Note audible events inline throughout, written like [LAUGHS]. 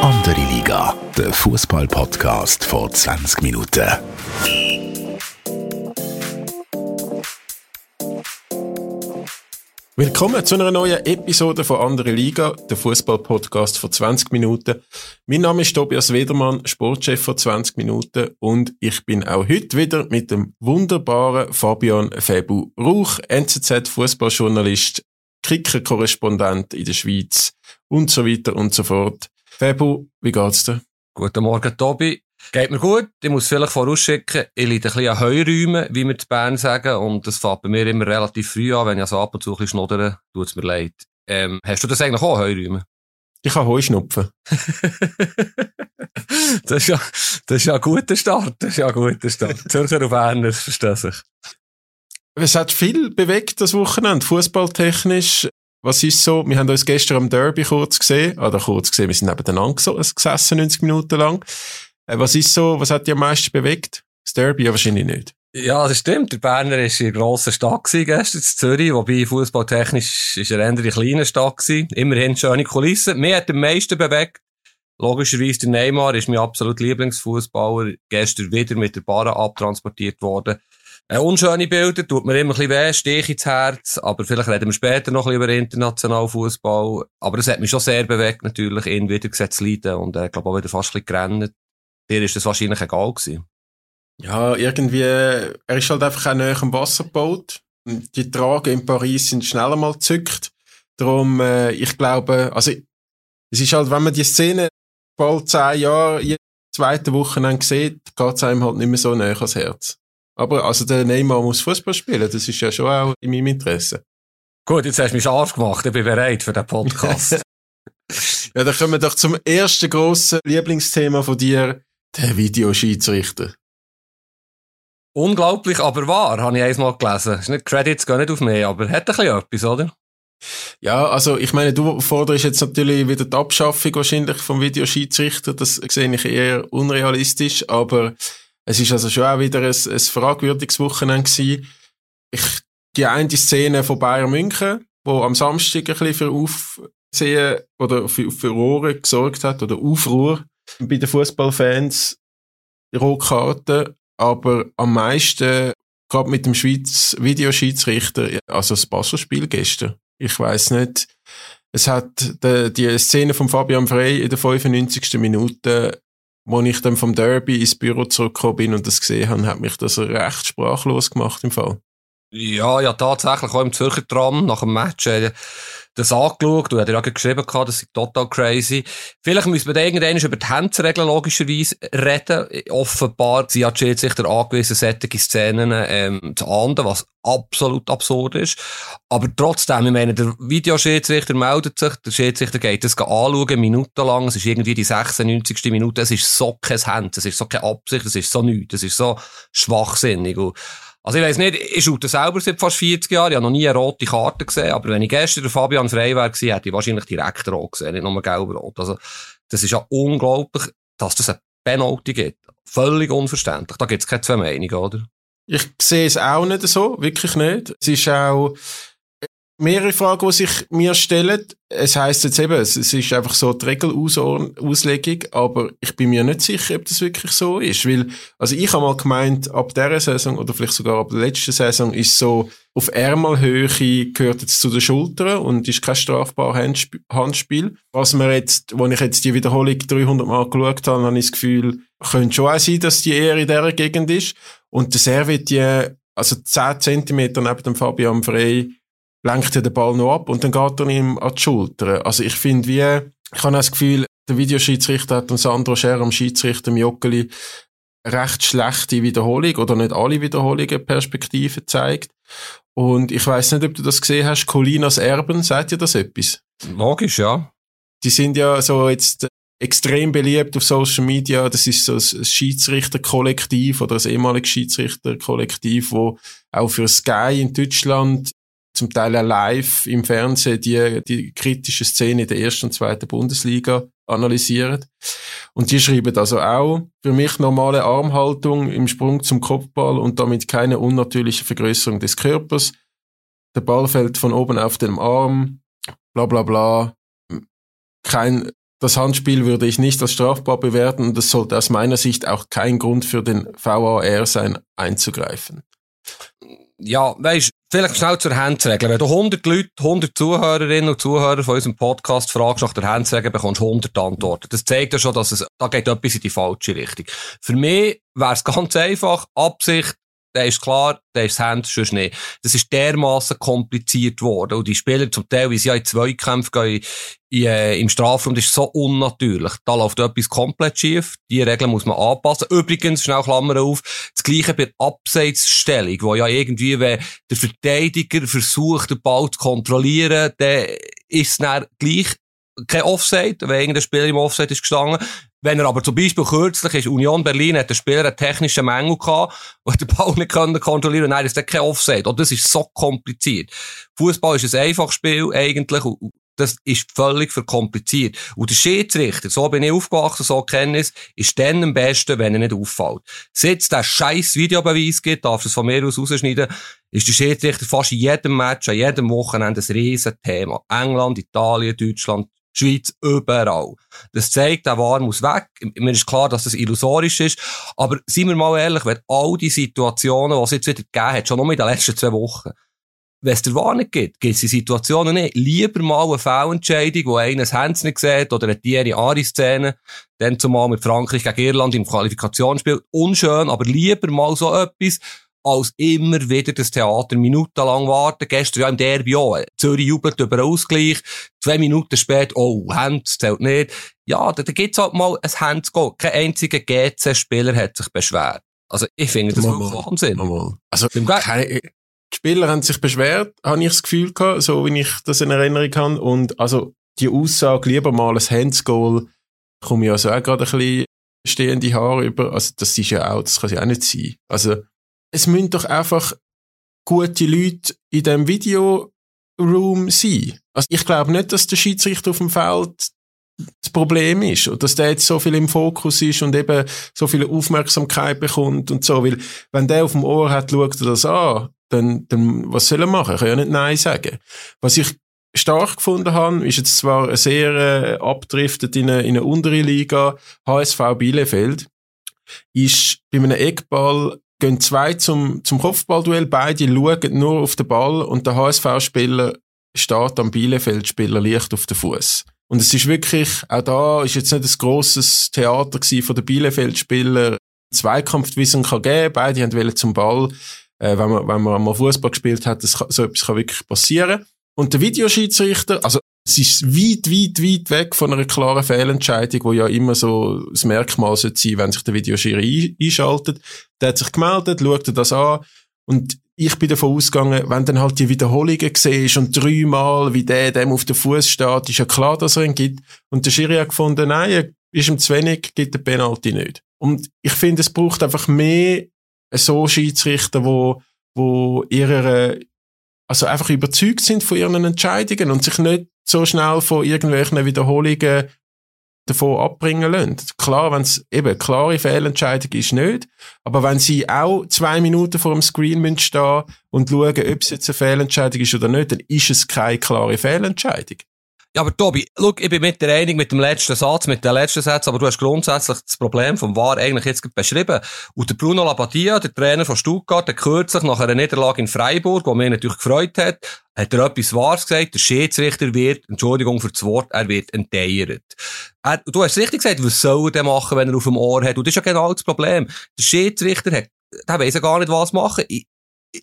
Andere Liga, der Fußball-Podcast vor 20 Minuten. Willkommen zu einer neuen Episode von Andere Liga, der Fußball-Podcast vor 20 Minuten. Mein Name ist Tobias Wedermann, Sportchef vor 20 Minuten und ich bin auch heute wieder mit dem wunderbaren Fabian Febu Rauch, NZZ-Fußballjournalist, Kicker-Korrespondent in der Schweiz und so weiter und so fort. Febu, wie geht's dir? Guten Morgen, Tobi. Geht mir gut. Ich muss vielleicht vorausschicken, ich leide ein bisschen an Heuräumen, wie wir in Bern sagen. Und das fängt bei mir immer relativ früh an. Wenn ich also ab und zu ein bisschen schnoddere, tut es mir leid. Ähm, hast du das eigentlich auch, Heuräumen? Ich habe Heuschnupfen. [LAUGHS] das, ist ja, das ist ja ein guter Start. Das ist ja ein guter Start. Zürcher und Berner verstehen sich. Es hat viel bewegt das Wochenende, fußballtechnisch. Was ist so? Wir haben uns gestern am Derby kurz gesehen, oder kurz gesehen, wir sind nebeneinander gesessen, 90 Minuten lang. Äh, was ist so, was hat dich am meisten bewegt? Das Derby ja wahrscheinlich nicht. Ja, das stimmt. Der Berner war in einer grossen Stadt gestern in Zürich, wobei fußballtechnisch ist er eher eine kleine Stadt gewesen. Immerhin schöne Kulissen. Mir hat am meisten bewegt. Logischerweise der Neymar ist mein absolut Lieblingsfußballer. Gestern wieder mit der Bahn abtransportiert worden. Äh, unschöne Bilder, tut mir immer ein bisschen weh, Stich ins Herz, aber vielleicht reden wir später noch ein bisschen über internationalen Fußball. Aber es hat mich schon sehr bewegt, natürlich, ihn wieder gesehen zu leiden und ich äh, glaube auch wieder fast ein bisschen gerannt. Dir ist das wahrscheinlich egal gewesen. Ja, irgendwie, er ist halt einfach auch näher am Wasser gebaut. Die Trage in Paris sind schneller mal gezückt. Darum, äh, ich glaube, also, es ist halt, wenn man die Szene bald zehn Jahre, jede zweite Wochenende sieht, geht es einem halt nicht mehr so näher ans Herz. Aber also der Neymar muss Fußball spielen, das ist ja schon auch in meinem Interesse. Gut, jetzt hast du mich scharf gemacht, ich bin bereit für den Podcast. [LAUGHS] [LAUGHS] ja, dann kommen wir doch zum ersten grossen Lieblingsthema von dir, der Videoschiedsrichter. Unglaublich, aber wahr, habe ich einmal gelesen. Ist nicht Credits gehen nicht auf mich, aber hat ein bisschen etwas, oder? Ja, also ich meine, du forderst jetzt natürlich wieder die Abschaffung wahrscheinlich vom Videoschiedsrichter. Das sehe ich eher unrealistisch, aber es ist also schon auch wieder ein, ein fragwürdiges Wochenende gewesen. Ich, die eine Szene von Bayern München, wo am Samstag ein bisschen für Aufsehen oder für, Ohren gesorgt hat oder Aufruhr bei den Fußballfans, Rotkarten, aber am meisten gerade mit dem Schweiz Videoschiedsrichter, also das Basel-Spiel gestern. Ich weiß nicht. Es hat die, die Szene von Fabian Frey in der 95. Minute als ich dann vom Derby ins Büro zurückgekommen bin und das gesehen habe, hat mich das recht sprachlos gemacht im Fall. Ja, ja, tatsächlich auch im Zürcher Tram nach dem Match äh, das angeschaut und hat ja geschrieben gehabt, das ist total crazy. Vielleicht müssen wir da irgendwann über die Handsregeln logischerweise reden. Offenbar sind ja die Schiedsrichter angewiesen, solche Szenen ähm, zu ahnden, was absolut absurd ist. Aber trotzdem, ich meine, der Videoschiedsrichter meldet sich, der Schiedsrichter geht das anschauen, minutenlang, es ist irgendwie die 96. Minute, es ist so kein Hand, es ist so keine Absicht, es ist so nichts, es ist so schwachsinnig. Und also ich weiss nicht, ich schaue selber seit fast 40 Jahren, ich habe noch nie eine rote Karte gesehen, aber wenn ich gestern der Fabian Frey gewesen, hätte ich wahrscheinlich direkt rot gesehen, nicht nur gelb-rot. Also das ist ja unglaublich, dass das eine Penalty gibt. Völlig unverständlich. Da gibt es keine zwei Meinungen, oder? Ich sehe es auch nicht so, wirklich nicht. Es ist auch, mehrere Fragen, die sich mir stellen. Es heißt jetzt eben, es, ist einfach so die Regelauslegung, aber ich bin mir nicht sicher, ob das wirklich so ist, weil, also ich habe mal gemeint, ab dieser Saison oder vielleicht sogar ab der letzten Saison ist so, auf Ärmelhöhe gehört jetzt zu den Schultern und ist kein strafbares Handspiel. Was mir jetzt, wenn ich jetzt die Wiederholung 300 Mal geschaut habe, habe ich das Gefühl, könnte schon auch sein, dass die eher in dieser Gegend ist. Und der Servet, die, also 10 Zentimeter neben dem Fabian Frey, lenkt er den Ball noch ab und dann geht er ihm an die Schulter. Also ich finde, wie, ich habe das Gefühl, der Videoschiedsrichter hat dem Sandro Scher, am Schiedsrichter Joggeli, recht schlechte Wiederholung oder nicht alle Wiederholungen Perspektive zeigt. Und ich weiß nicht, ob du das gesehen hast, Colinas Erben, sagt dir das etwas? Logisch, ja. Die sind ja so jetzt extrem beliebt auf Social Media. Das ist so ein Schiedsrichterkollektiv oder ein ehemaliges Schiedsrichterkollektiv, wo auch für Sky in Deutschland zum Teil auch live im Fernsehen die, die kritische Szene der ersten und zweiten Bundesliga analysieren. Und die schreiben also auch, für mich normale Armhaltung im Sprung zum Kopfball und damit keine unnatürliche Vergrößerung des Körpers. Der Ball fällt von oben auf den Arm, bla bla bla. Kein, das Handspiel würde ich nicht als strafbar bewerten und das sollte aus meiner Sicht auch kein Grund für den VAR sein, einzugreifen. Ja, weißt vielleicht schnell zur Handsregel. Wenn du 100 Leute, 100 Zuhörerinnen und Zuhörer von unserem Podcast fragst nach der Handsregel, bekommst du 100 Antworten. Das zeigt ja schon, dass es, da geht etwas in die falsche Richtung. Für mich wäre es ganz einfach, Absicht, der ist klar, der ist das Hand, sonst nicht. Das ist dermaßen kompliziert worden. Und die Spieler zum Teil, wie sie ja in Zweikämpfe gehen, in, äh, im Strafraum, das ist so unnatürlich. Da läuft etwas komplett schief. Die Regeln muss man anpassen. Übrigens, schnell Klammer auf, das Gleiche bei der Abseitsstellung, wo ja irgendwie, wenn der Verteidiger versucht, den Ball zu kontrollieren, dann ist es dann gleich kein Offside, wenn irgendein Spieler im Offside ist gestanden. Wenn er aber zum Beispiel kürzlich ist, Union Berlin hat der Spieler einen technischen Mängel gehabt, und den Ball nicht können kontrollieren Nein, das ist kein Offside. Und das ist so kompliziert. Fußball ist ein einfaches Spiel eigentlich das ist völlig verkompliziert. Und der Schiedsrichter, so bin ich aufgewachsen, so kenne ich es, ist dann am besten, wenn er nicht auffällt. Seit es den scheiß Videobeweis gibt, darf es von mir aus rausschneiden, ist der Schiedsrichter fast in jedem Match, an jedem Wochenende ein riesen Thema. England, Italien, Deutschland, Schweiz, überall. Das zeigt, der War muss weg. Mir ist klar, dass das illusorisch ist. Aber seien wir mal ehrlich, wenn all die Situationen, die es jetzt wieder gegeben hat, schon nur in den letzten zwei Wochen, wenn es der War nicht gibt, gibt es die Situationen nicht. Lieber mal eine Fehlentscheidung, wo einer das Hands nicht sieht, oder eine Thierry Ari-Szene, dann zumal mit Frankreich gegen Irland im Qualifikationsspiel. Unschön, aber lieber mal so etwas, als immer wieder das Theater minutenlang warten. Gestern ja im Derby auch. Zürich jubelt über Ausgleich. Zwei Minuten später, oh, Hand zählt nicht. Ja, da, da gibt's halt mal ein Hands-Go. Kein einziger GC-Spieler hat sich beschwert. Also, ich finde das wirklich Wahnsinn. Mal. Also, keine, die Spieler haben sich beschwert, habe ich das Gefühl gehabt, so wie ich das in Erinnerung habe. Und also, die Aussage, lieber mal ein Hands-Goal, komme ich also auch gerade ein bisschen stehende Haare über. Also, das ist ja auch, das kann ja auch nicht sein. Also, es müssen doch einfach gute Leute in dem Videoroom sein. Also ich glaube nicht, dass der Schiedsrichter auf dem Feld das Problem ist und dass der jetzt so viel im Fokus ist und eben so viel Aufmerksamkeit bekommt und so, weil wenn der auf dem Ohr hat, schaut er das an, dann, dann was soll er machen? Er kann ja nicht Nein sagen. Was ich stark gefunden habe, ist jetzt zwar sehr äh, abdriftet in eine, in eine untere Liga, HSV Bielefeld, ist bei einem Eckball gehen zwei zum, zum Kopfballduell, beide schauen nur auf den Ball und der HSV-Spieler steht am Bielefeld-Spieler leicht auf den Fuß. Und es ist wirklich, auch da ist jetzt nicht ein grosses Theater gewesen von den Bielefeld-Spieler. Zweikampfwissen kann geben, beide haben zum Ball. Äh, wenn man, wenn man einmal Fußball gespielt hat, das kann, so etwas kann wirklich passieren. Und der Videoschiedsrichter, also es ist weit, weit, weit weg von einer klaren Fehlentscheidung, wo ja immer so das Merkmal sein sollte wenn sich der Videoschiri einschaltet. Der hat sich gemeldet, schaut das an und ich bin davon ausgegangen, wenn dann halt die Wiederholungen siehst und dreimal, wie der dem auf den Fuß steht, ist ja klar, dass er ihn gibt. Und der Schiri hat gefunden, nein, er ist ihm zu wenig, gibt der Penalty nicht. Und ich finde, es braucht einfach mehr so Schiedsrichter, wo, wo ihre, also einfach überzeugt sind von ihren Entscheidungen und sich nicht so schnell von irgendwelchen Wiederholungen davon abbringen lassen. Klar, wenn es eben klare Fehlentscheidung ist, nicht. Aber wenn sie auch zwei Minuten vor dem Screen stehen und schauen, ob es jetzt eine Fehlentscheidung ist oder nicht, dann ist es keine klare Fehlentscheidung. Ja, aber Tobi, look, ich bin mit der Einig mit dem letzten Satz, mit dem letzten Satz, aber du hast grundsätzlich das Problem vom VAR eigentlich jetzt beschrieben. Und der Bruno Labbadia, der Trainer von Stuttgart, der kürzlich nach einer Niederlage in Freiburg, wo mich natürlich gefreut hat, hat er etwas Wahres gesagt, der Schiedsrichter wird, Entschuldigung für das Wort, er wird enteiert. Er, du hast richtig gesagt, was soll er machen, wenn er auf dem Ohr hat? Und das ist ja genau das Problem. Der Schiedsrichter hat, der weiss ja gar nicht, was machen. Ich,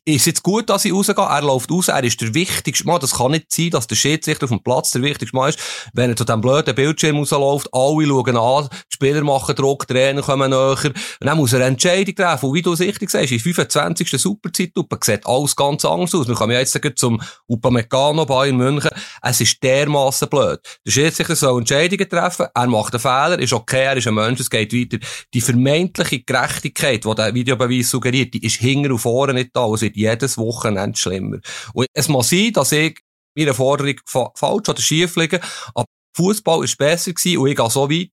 ist jetzt gut, dass ich rausgehe. Er läuft raus, er ist der wichtigste Mann. Das kann nicht sein, dass der Schiedsrichter auf dem Platz der wichtigste Mann ist. Wenn er zu diesem blöden Bildschirm rausläuft, alle schauen an, die Spieler machen Druck, Trainer kommen näher. Und dann muss er eine Entscheidung treffen. Und wie du es richtig sagst, in 25. Superzeitlupe sieht alles ganz anders aus. Wir kommen jetzt zum Upamecano Bayern München. Es ist dermaßen blöd. Der Schiedsrichter soll Entscheidungen treffen. Er macht einen Fehler, ist okay, er ist ein Mensch, es geht weiter. Die vermeintliche Gerechtigkeit, die der Videobeweis suggeriert, die ist hinten und vorne nicht da es wird jedes Wochenende schlimmer. Und es muss sein, dass ich meine Forderung fa falsch oder schief liege, aber Fußball ist besser gewesen und ich gehe so weit,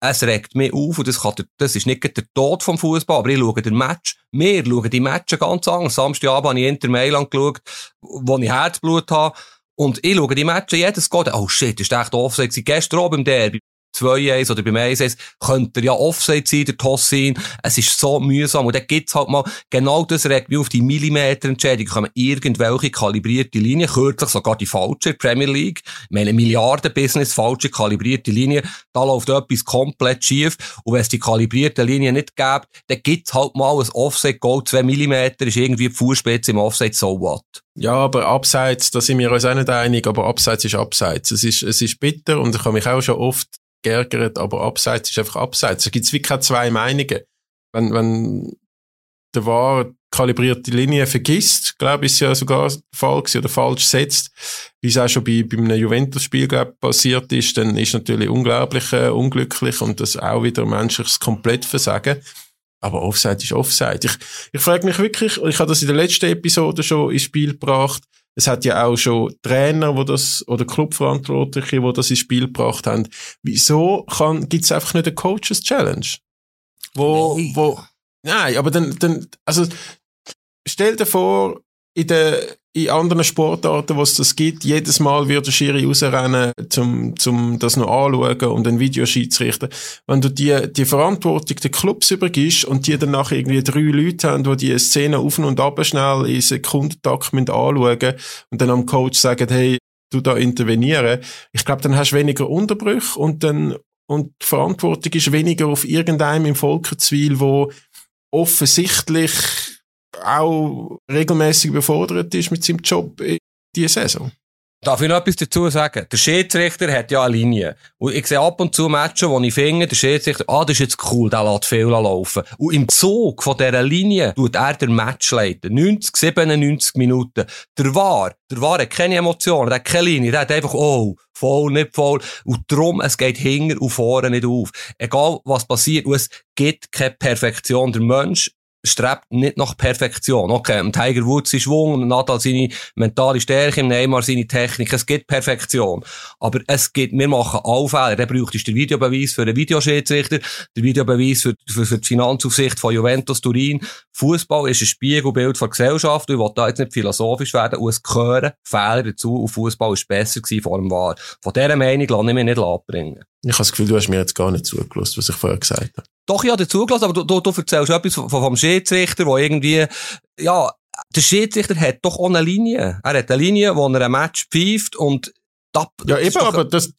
es regt mich auf und das, kann der, das ist nicht der Tod vom Fußball, aber ich schaue den Match, wir schauen die Matches ganz anders. Samstagabend habe ich Inter Mailand geschaut, wo ich Herzblut habe Und ich schaue die Matches jedes Goal, oh shit, ist echt gewesen. Gestern oben im Derby. 2-1 oder beim 1-1 könnte er ja Offside sein, der Tossin. Es ist so mühsam. Und dann gibt's halt mal, genau das regt mich auf die Millimeterentscheidung. Kommen irgendwelche kalibrierte Linien, kürzlich sogar die falsche Premier League. Ich meine, Milliarden-Business, falsche kalibrierte Linie. Da läuft etwas komplett schief. Und wenn es die kalibrierte Linie nicht gibt, dann gibt's halt mal ein Offside-Goal, 2 Millimeter, ist irgendwie die Fußspitze im Offside, so what. Ja, aber abseits, da sind wir uns auch nicht einig, aber abseits ist abseits. Es ist, es ist bitter und ich habe mich auch schon oft geärgert, aber abseits ist einfach abseits. Da gibt es wirklich zwei Meinungen. Wenn, wenn der war kalibrierte Linie vergisst, glaube ich, ist ja sogar der Fall gewesen, oder falsch setzt, wie es auch schon bei, bei einem Juventus-Spiel, passiert ist, dann ist natürlich unglaublich äh, unglücklich und das auch wieder menschliches Komplettversagen. Aber Offside ist Offside. Ich, ich frage mich wirklich, ich habe das in der letzten Episode schon ins Spiel gebracht, es hat ja auch schon Trainer, wo das, oder Clubverantwortliche, wo das ins Spiel gebracht haben. Wieso kann, gibt's einfach nicht eine Coaches Challenge? Wo, Nein. wo, nein, aber dann, dann, also, stell dir vor, in der, in anderen Sportarten, wo es das gibt, jedes Mal wird der Schiri rausrennen, zum, zum das noch anschauen und einen Videoschiedsrichter. Wenn du die, die Verantwortung den Clubs übergibst und die dann nachher irgendwie drei Leute haben, die die Szene auf und ab schnell in Sekundentakt anschauen und dann am Coach sagen, hey, du da intervenieren. Ich glaube, dann hast du weniger Unterbrüche und dann, und die Verantwortung ist weniger auf irgendeinem im Volkerzwil, wo offensichtlich auch regelmäßig befordert ist mit seinem Job in dieser Saison. Darf ich noch etwas dazu sagen? Der Schiedsrichter hat ja eine Linie. Und ich sehe ab und zu Matches, wo ich finde, der Schiedsrichter, ah, das ist jetzt cool, der lässt viel laufen. Und im Zug von dieser Linie tut er den Match leiten. 90, 97 Minuten. Der War, der War hat keine Emotionen, der hat keine Linie, der hat einfach, oh, voll, nicht voll. Und darum, es geht hinter und vorne nicht auf. Egal, was passiert, und es gibt keine Perfektion. Der Mensch strebt nicht nach Perfektion. Okay, im Tiger Woods sein Schwung, im Nadal seine mentale Stärke, im Neymar seine Technik. Es gibt Perfektion. Aber es gibt, wir machen alle Fehler. Dann braucht der Videobeweis für den Videoschiedsrichter, der Videobeweis für, für, für die Finanzaufsicht von Juventus Turin. Fußball ist ein Spiegelbild der Gesellschaft. Ich will da jetzt nicht philosophisch werden. Und es gehören Fehler dazu. Und Fußball ist besser gewesen vor dem War. Von dieser Meinung lasse ich mich nicht abbringen. Ich habe das Gefühl, du hast mir jetzt gar nicht zugelassen, was ich vorher gesagt habe. Doch, ich habe dir zugelassen, aber du, du, du erzählst etwas vom, vom Schiedsrichter, der irgendwie, ja, der Schiedsrichter hat doch auch eine Linie. Er hat eine Linie, wo er ein Match pfeift und da, Ja, das eben, ist aber das,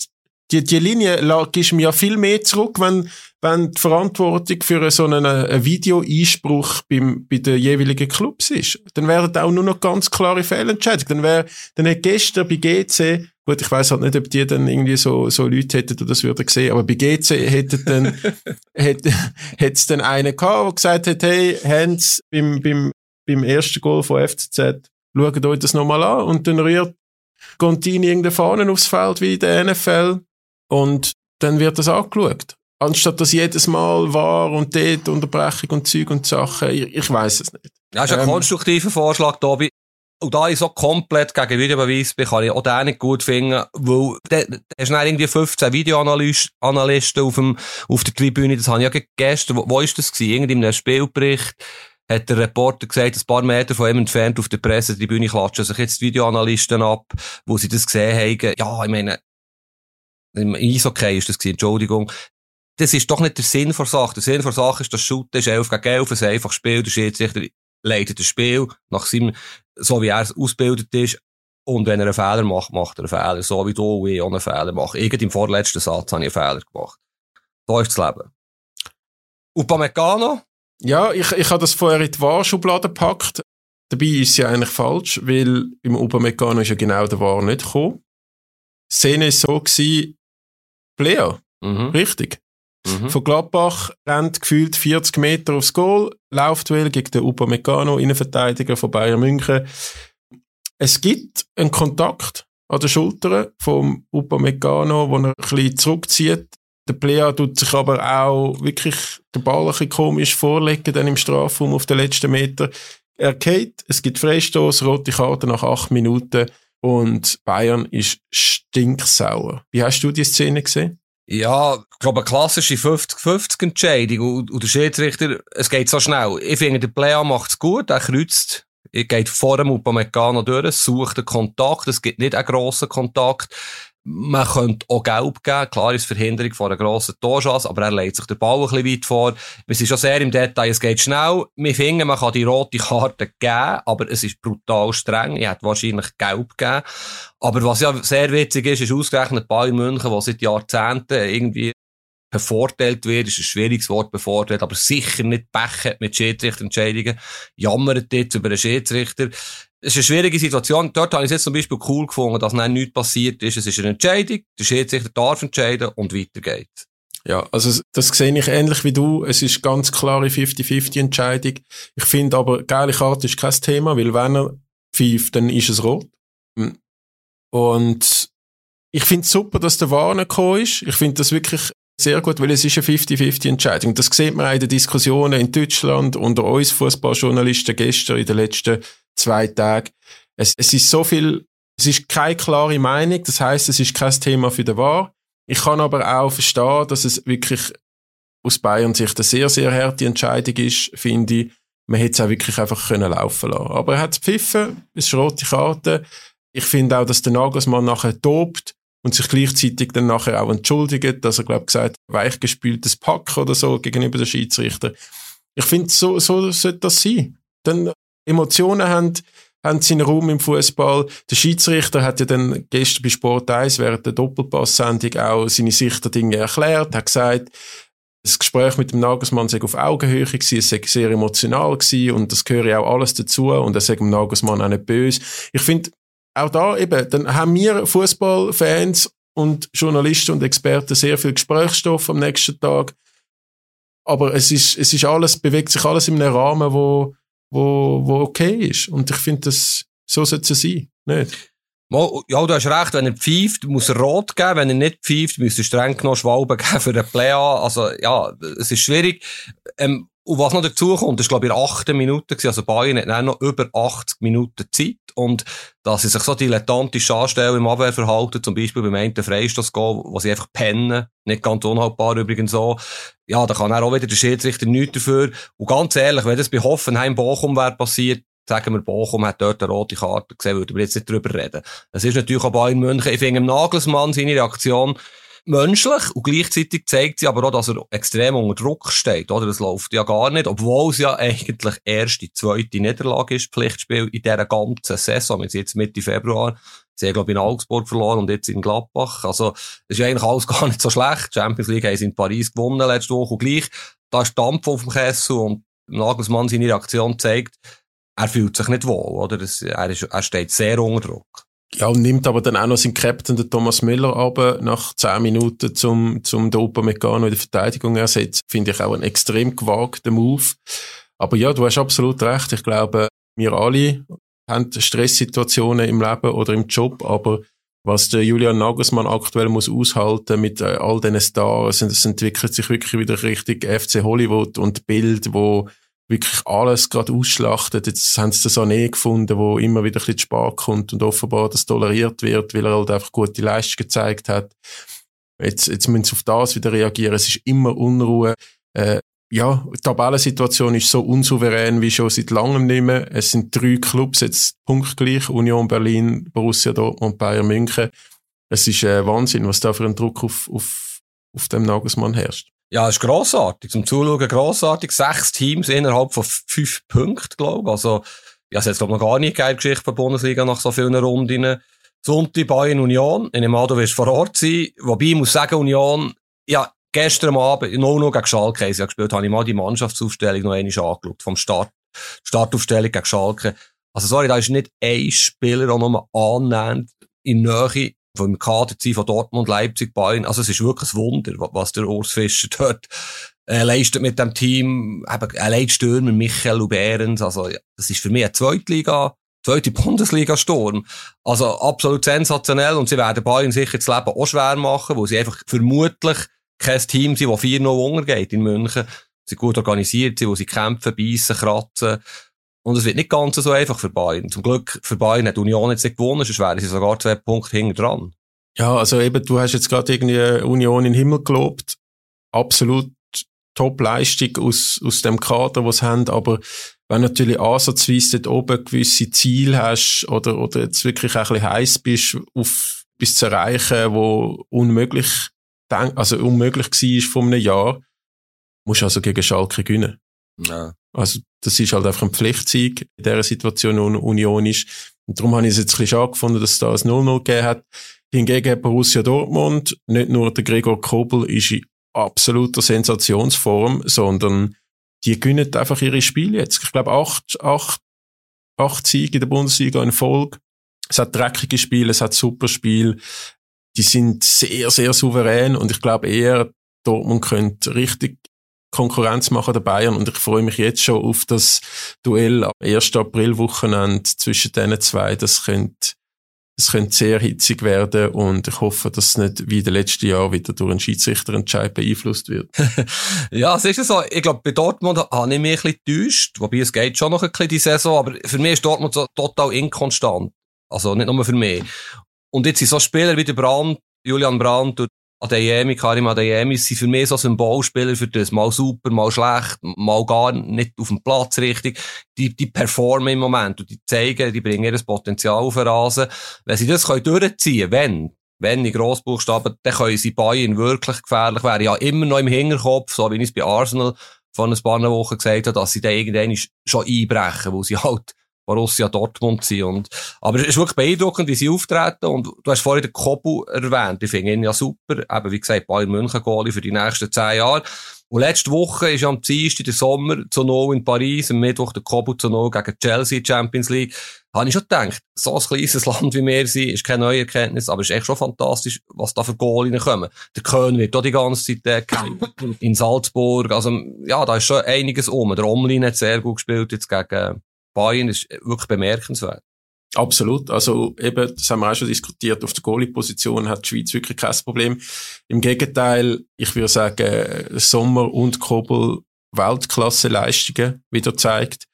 die, die Linie lag- gibst mir ja viel mehr zurück, wenn, wenn die Verantwortung für so einen, einen Videoeinspruch beim, bei den jeweiligen Clubs ist. Dann wären auch nur noch ganz klare Fehlentscheidungen. Dann wäre, dann hat gestern bei GC, gut, ich weiß halt nicht, ob die dann irgendwie so, so Leute hätten, die das würden sehen, aber bei GC hätten dann, [LAUGHS] hätte, hätte es dann einen gehabt, der gesagt hat, hey, Hans, beim, beim, beim ersten Goal von FCZ, schaut euch das nochmal an und dann rührt Contini irgendeine Fahnen aufs Feld wie in der NFL und dann wird das angeschaut. Anstatt dass jedes Mal war und dort Unterbrechung und Zeug und Sachen, ich, ich weiß es nicht. Ja, ist ein Ähm, konstruktiver Vorschlag, Tobi. Und da ich so komplett gegen Videobeweis bin, kann ich auch den nicht gut finden, weil da hast dann irgendwie 15 Videoanalysten auf, dem, auf der Tribüne, das habe ich ja ge- gestern, wo, wo ist das gewesen? Irgendwie in einem Spielbericht hat der Reporter gesagt, ein paar Meter von ihm entfernt auf der Pressetribüne klatschen sich jetzt die Videoanalysten ab, wo sie das gesehen haben. Ja, ich meine, im Eishockey ist das gewesen, Entschuldigung. Das ist doch nicht der Sinn der Sache. Der Sinn der Sache ist, das Shooten ist 11 gegen 11, ein einfaches Spiel, der Schiedsrichter leitet das Spiel nach seinem, so wie er ausgebildet ist. Und wenn er einen Fehler macht, macht er einen Fehler. So wie du und ich auch einen Fehler machen. Irgend im vorletzten Satz habe ich einen Fehler gemacht. So ist das Leben. Upamecano? Ja, ich, ich habe das vorher in die Wahrschublade gepackt. Dabei ist es ja eigentlich falsch, weil im Upamecano ist ja genau der Wahr nicht gekommen. Szene ist so gewesen, Player, Mhm. richtig. Mhm. Von Gladbach rennt gefühlt 40 Meter aufs Goal, läuft well gegen den Upamecano, Innenverteidiger von Bayern München. Es gibt einen Kontakt an der Schulter vom Upamecano, wo er ein bisschen zurückzieht. Der Player tut sich aber auch wirklich den Ball ein bisschen komisch vorlegen, dann im Strafraum auf den letzten Meter. Er geht, es gibt Freistoß, rote Karte nach acht Minuten und Bayern ist stinksauer. Wie hast du die Szene gesehen? Ja, ich glaube, eine klassische 50-50-Entscheidung. Und, und der Schiedsrichter, es geht so schnell. Ich finde, der Player macht es gut, er kreuzt geht vor dem Upamecano durch, sucht den Kontakt, es gibt nicht einen grossen Kontakt. Man könnte auch gelb geben. Klar ist Verhinderung von einer grossen Torchance, aber er legt sich den Ball ein bisschen weit vor. Wir sind schon sehr im Detail, es geht schnell. Wir finden, man kann die rote Karte geben, aber es ist brutal streng. Ich hätte wahrscheinlich gelb gegeben. Aber was ja sehr witzig ist, ist ausgerechnet Bayern München, wo seit Jahrzehnten irgendwie bevorteilt wird, ist ein schwieriges Wort bevorteilt, aber sicher nicht Pech mit Schiedsrichterentscheidungen, jammert jetzt über einen Schiedsrichter. Es ist eine schwierige Situation. Dort habe ich es jetzt zum Beispiel cool gefunden, dass dann nichts passiert ist. Es ist eine Entscheidung, der Schiedsrichter darf entscheiden und weiter geht's. Ja, also das sehe ich ähnlich wie du. Es ist ganz klare 50-50 Entscheidung. Ich finde aber, geile Karte ist kein Thema, weil wenn er pfeift, dann ist es rot. Und ich finde es super, dass der Warner gekommen ist. Ich finde das wirklich sehr gut, weil es ist eine 50-50 Entscheidung. Das sieht man auch in den Diskussionen in Deutschland unter uns Fußballjournalisten gestern in den letzten zwei Tagen. Es, es ist so viel, es ist keine klare Meinung. Das heißt, es ist kein Thema für den Wahr. Ich kann aber auch verstehen, dass es wirklich aus Bayern Sicht eine sehr, sehr harte Entscheidung ist, finde ich. Man hätte es auch wirklich einfach können laufen lassen. Aber er hat es pfiffen, es ist rote Karte. Ich finde auch, dass der Nagelsmann nachher tobt und sich gleichzeitig dann nachher auch entschuldigt, dass er, glaube ich, gesagt weichgespültes Pack oder so gegenüber den Schiedsrichter. Ich finde, so, so sollte das sein. Denn Emotionen haben, haben seinen Raum im Fußball. Der Schiedsrichter hat ja dann gestern bei Sport 1 während der Doppelpass-Sendung auch seine Sicht der Dinge erklärt, hat gesagt, das Gespräch mit dem Nagelsmann sei auf Augenhöhe gewesen, es sei sehr emotional gewesen und das gehöre auch alles dazu und er sei dem Nagelsmann auch nicht böse. Ich finde, auch da eben, dann haben wir Fußballfans und Journalisten und Experten sehr viel Gesprächsstoff am nächsten Tag. Aber es ist, es ist alles, bewegt sich alles in einem Rahmen, wo, wo, wo okay ist. Und ich finde, das, so sollte es sein, nicht? Ja, du hast recht, wenn er pfeift, muss er rot geben. Wenn er nicht pfeift, müsste er streng genommen Schwalben geben für den Play-On. Also, ja, es ist schwierig. Ähm, und was noch dazu kommt, ist, glaube ich, in acht Minuten gewesen. Also Bayern hat noch über 80 Minuten Zeit. Und dass sie sich so dilettantisch anstellen im Abwehrverhalten, zum Beispiel beim einen Freistoß wo sie einfach pennen, nicht ganz unhaltbar übrigens so. Ja, da kann auch wieder der Schiedsrichter nichts dafür. Und ganz ehrlich, wenn das bei Hoffenheim Bochum wäre passiert, sagen wir, Bochum hat dort eine rote Karte gesehen, würden wir jetzt nicht drüber reden. Das ist natürlich auch Bayern München. Ich finde im Nagelsmann seine Reaktion menschlich und gleichzeitig zeigt sie aber auch, dass er extrem unter Druck steht, oder? Das läuft ja gar nicht, obwohl es ja eigentlich erst die zweite Niederlage ist, Pflichtspiel in dieser ganzen Saison. Wir sind jetzt Mitte Februar. Sie haben, glaube ich, in Augsburg verloren und jetzt in Gladbach. Also, das ist ja eigentlich alles [LAUGHS] gar nicht so schlecht. Champions League haben sie in Paris gewonnen letzte Woche und gleich. Da ist Dampf auf dem Kessel und Nagelsmann seine Reaktion zeigt, er fühlt sich nicht wohl, oder? Das, er, ist, er steht sehr unter Druck. Ja, und nimmt aber dann auch noch seinen Captain, den Thomas Müller, ab, nach zehn Minuten zum, zum den Upamecano in der Verteidigung ersetzt. Finde ich auch ein extrem gewagter Move. Aber ja, du hast absolut recht. Ich glaube, wir alle haben Stresssituationen im Leben oder im Job, aber was der Julian Nagelsmann aktuell muss aushalten mit äh, all diesen Stars, es entwickelt sich wirklich wieder richtig FC Hollywood und Bild, wo wirklich alles gerade ausschlachtet. Jetzt haben sie das Sané gefunden, wo immer wieder ein bisschen spät kommt und offenbar das toleriert wird, weil er halt einfach gute Leistung gezeigt hat. Jetzt, jetzt müssen sie auf das wieder reagieren. Es ist immer Unruhe. Äh, ja, die Tabellensituation ist so unsouverän wie schon seit langem nicht mehr. Es sind drei Clubs jetzt punktgleich. Union Berlin, Borussia Dortmund, Bayern München. Es ist äh, Wahnsinn, was da für ein Druck auf, auf, auf dem Nagelsmann herrscht. Ja, ist grossartig. Zum Zuschauen grossartig. Sechs Teams innerhalb von fünf Punkten, glaube ich. Also, ja, es jetzt, glaube ich, noch gar nicht geile Geschichte der Bundesliga nach so vielen Runden. Sonntag Bayern Union. In dem du wirst vor Ort sein. Wobei, ich muss sagen, Union, ja, gestern Abend, nur noch gegen Schalke, ja gespielt, habe ich mal die Mannschaftsaufstellung noch einmal angeschaut. Vom Start, Startaufstellung gegen Schalke. Also, sorry, da ist nicht ein Spieler auch nochmal annähernd in Nähe vom Kader von Dortmund, Leipzig, Bayern. Also es ist wirklich ein Wunder, was der Urs Fischer [LAUGHS] dort äh, leistet mit dem Team. Eben, allein Stürmer, Michael und Behrens. Also das ist für mich eine Zweitliga, zweite Bundesliga-Sturm. Also absolut sensationell und sie werden Bayern sicher das Leben auch schwer machen, weil sie einfach vermutlich kein Team sind, das 4-0 untergeht in München. Sie gut organisiert sind, wo sie kämpfen, beißen, kratzen. Und es wird nicht ganz so einfach für Bayern. Zum Glück für Bayern hat Union jetzt nicht gewonnen, sonst wären sie sogar zwei Punkte hinten dran. Ja, also eben, du hast jetzt gerade irgendwie Union in den Himmel gelobt. Absolut Top-Leistung aus, aus dem Kader, was sie haben, aber wenn natürlich ansatzweise dort oben gewisse Ziele hast oder, oder jetzt wirklich ein bisschen heiß bist, auf bis zu erreichen, wo unmöglich, also unmöglich war vor einem Jahr, musst du also gegen Schalke gewinnen. Ja. Also, das ist halt einfach ein Pflichtsieg in dieser Situation, wo Union ist. Und darum habe ich es jetzt ein bisschen schade gefunden, dass es da ein 0-0 gegeben hat. Hingegen Borussia Dortmund, nicht nur der Gregor Kobel ist in absoluter Sensationsform, sondern die gewinnen einfach ihre Spiele jetzt. Ich glaube, acht, acht, acht Siege in der Bundesliga in Folge. Es hat dreckige Spiele, es hat super Spiele. Die sind sehr, sehr souverän und ich glaube eher, Dortmund könnte richtig Konkurrenz machen der Bayern und ich freue mich jetzt schon auf das Duell am 1. April-Wochenende zwischen diesen zwei. Das könnte, das könnte sehr hitzig werden und ich hoffe, dass es nicht wie in den letzten Jahren wieder durch einen Schiedsrichterentscheid beeinflusst wird. [LAUGHS] ja, es ist so. Ich glaube, bei Dortmund habe ich mich ein bisschen getäuscht, wobei es geht schon noch ein bisschen die Saison, aber für mich ist Dortmund so total inkonstant. Also nicht nur für mich. Und jetzt sind so Spieler wie der Brand, Julian Brandt und Adeyemi, Karim Adeyemi, sind für mich so Symbolspieler für das. Mal super, mal schlecht, mal gar nicht auf dem Platz richtig. Die, die performen im Moment und die zeigen, die bringen ihr Potenzial auf den Rasen. Wenn sie das können durchziehen wenn, wenn in Grossbuchstaben, dann können sie Bayern wirklich gefährlich werden. Ja, immer noch im Hinterkopf, so wie ich es bei Arsenal vor ein paar Wochen gesagt habe, dass sie da irgendwann schon einbrechen, wo sie halt Borussia Dortmund sind. Und, aber es ist wirklich beeindruckend, wie sie auftreten. Und du hast vorhin den Kobu erwähnt. Ich finde ihn ja super. Eben, wie gesagt, Bayern München Goalie für die nächsten zehn Jahre. Und letzte Woche ist am Dienstag der Sommer zu No in Paris, am Mittwoch der Kobu zu No gegen Chelsea Champions League. Habe ich schon gedacht, so ein kleines [LAUGHS] Land wie wir sind, ist keine neue Erkenntnis, aber es ist echt schon fantastisch, was da für Goal kommen. Der Köln wird auch die ganze Zeit in Salzburg. Also, ja, da ist schon einiges um. Der Omlin hat sehr gut gespielt jetzt gegen Bayern ist wirklich bemerkenswert. Absolut. Also eben, das haben wir auch schon diskutiert, auf der Goalie-Position hat die Schweiz wirklich kein Problem. Im Gegenteil, ich würde sagen, Sommer und Kobel Weltklasse-Leistungen wieder zeigt.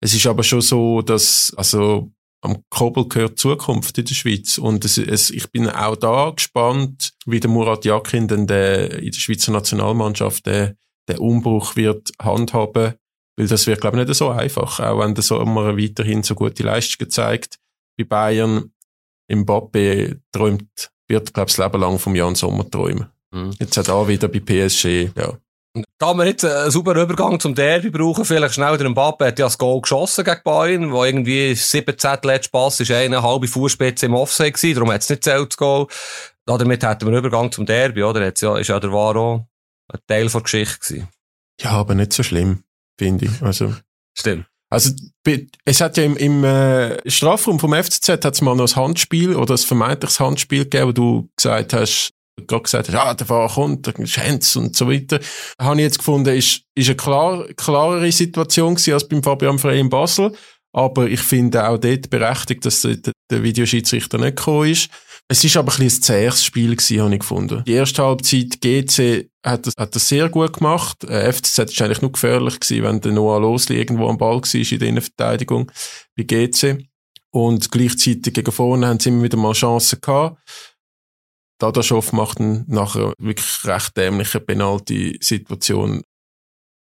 Es ist aber schon so, dass, also, am Kobel gehört Zukunft in der Schweiz. Und es, es, ich bin auch da gespannt, wie der Murat Yakin denn der, in der Schweizer Nationalmannschaft den, den Umbruch wird handhaben. Weil das wird, glaube ich, nicht so einfach. Auch wenn der Sommer weiterhin so gute Leistungen zeigt. Bei Bayern, Mbappe träumt, wird, glaube ich, das Leben lang vom Jan Sommer träumen. Mhm. Jetzt hat er wieder bei PSG, ja. Da haben wir jetzt einen super Übergang zum Derby brauchen. Vielleicht schnell der Mbappe hat ja das Goal geschossen gegen Bayern, wo irgendwie 17 letzte Pass ist eine halbe Fußspitze im Offside gewesen, darum hat es nicht zählt, das Goal. Damit hätten wir einen Übergang zum Derby, oder? Jetzt ja, ist ja der Varo ein Teil der Geschichte gewesen. Ja, aber nicht so schlimm finde ich. Also, Stimmt. Also, es hat ja im, im äh, Strafraum vom FCZ hat es mal noch ein Handspiel oder ein vermeintliches Handspiel gegeben, wo du gesagt hast, gerade gesagt hast, ja, der Fahrer kommt, der Schenz und so weiter. Habe ich jetzt gefunden, ist, ist eine klar, klarere Situation gewesen als beim Fabian Frey in Basel. Aber ich finde auch dort berechtigt, dass der, der Videoschiedsrichter nicht gekommen ist. Es ist aber ein, ein zähes Spiel gewesen, habe ich gefunden. Die erste Halbzeit GC hat das, hat das sehr gut gemacht. Äh, FCZ ist eigentlich nur gefährlich gewesen, wenn der Noah Losli irgendwo am Ball war in der Innenverteidigung bei GC. Und gleichzeitig gegen vorne haben sie immer wieder mal Chancen gehabt. Dadaschow macht dann nachher wirklich recht dämliche Penalty-Situation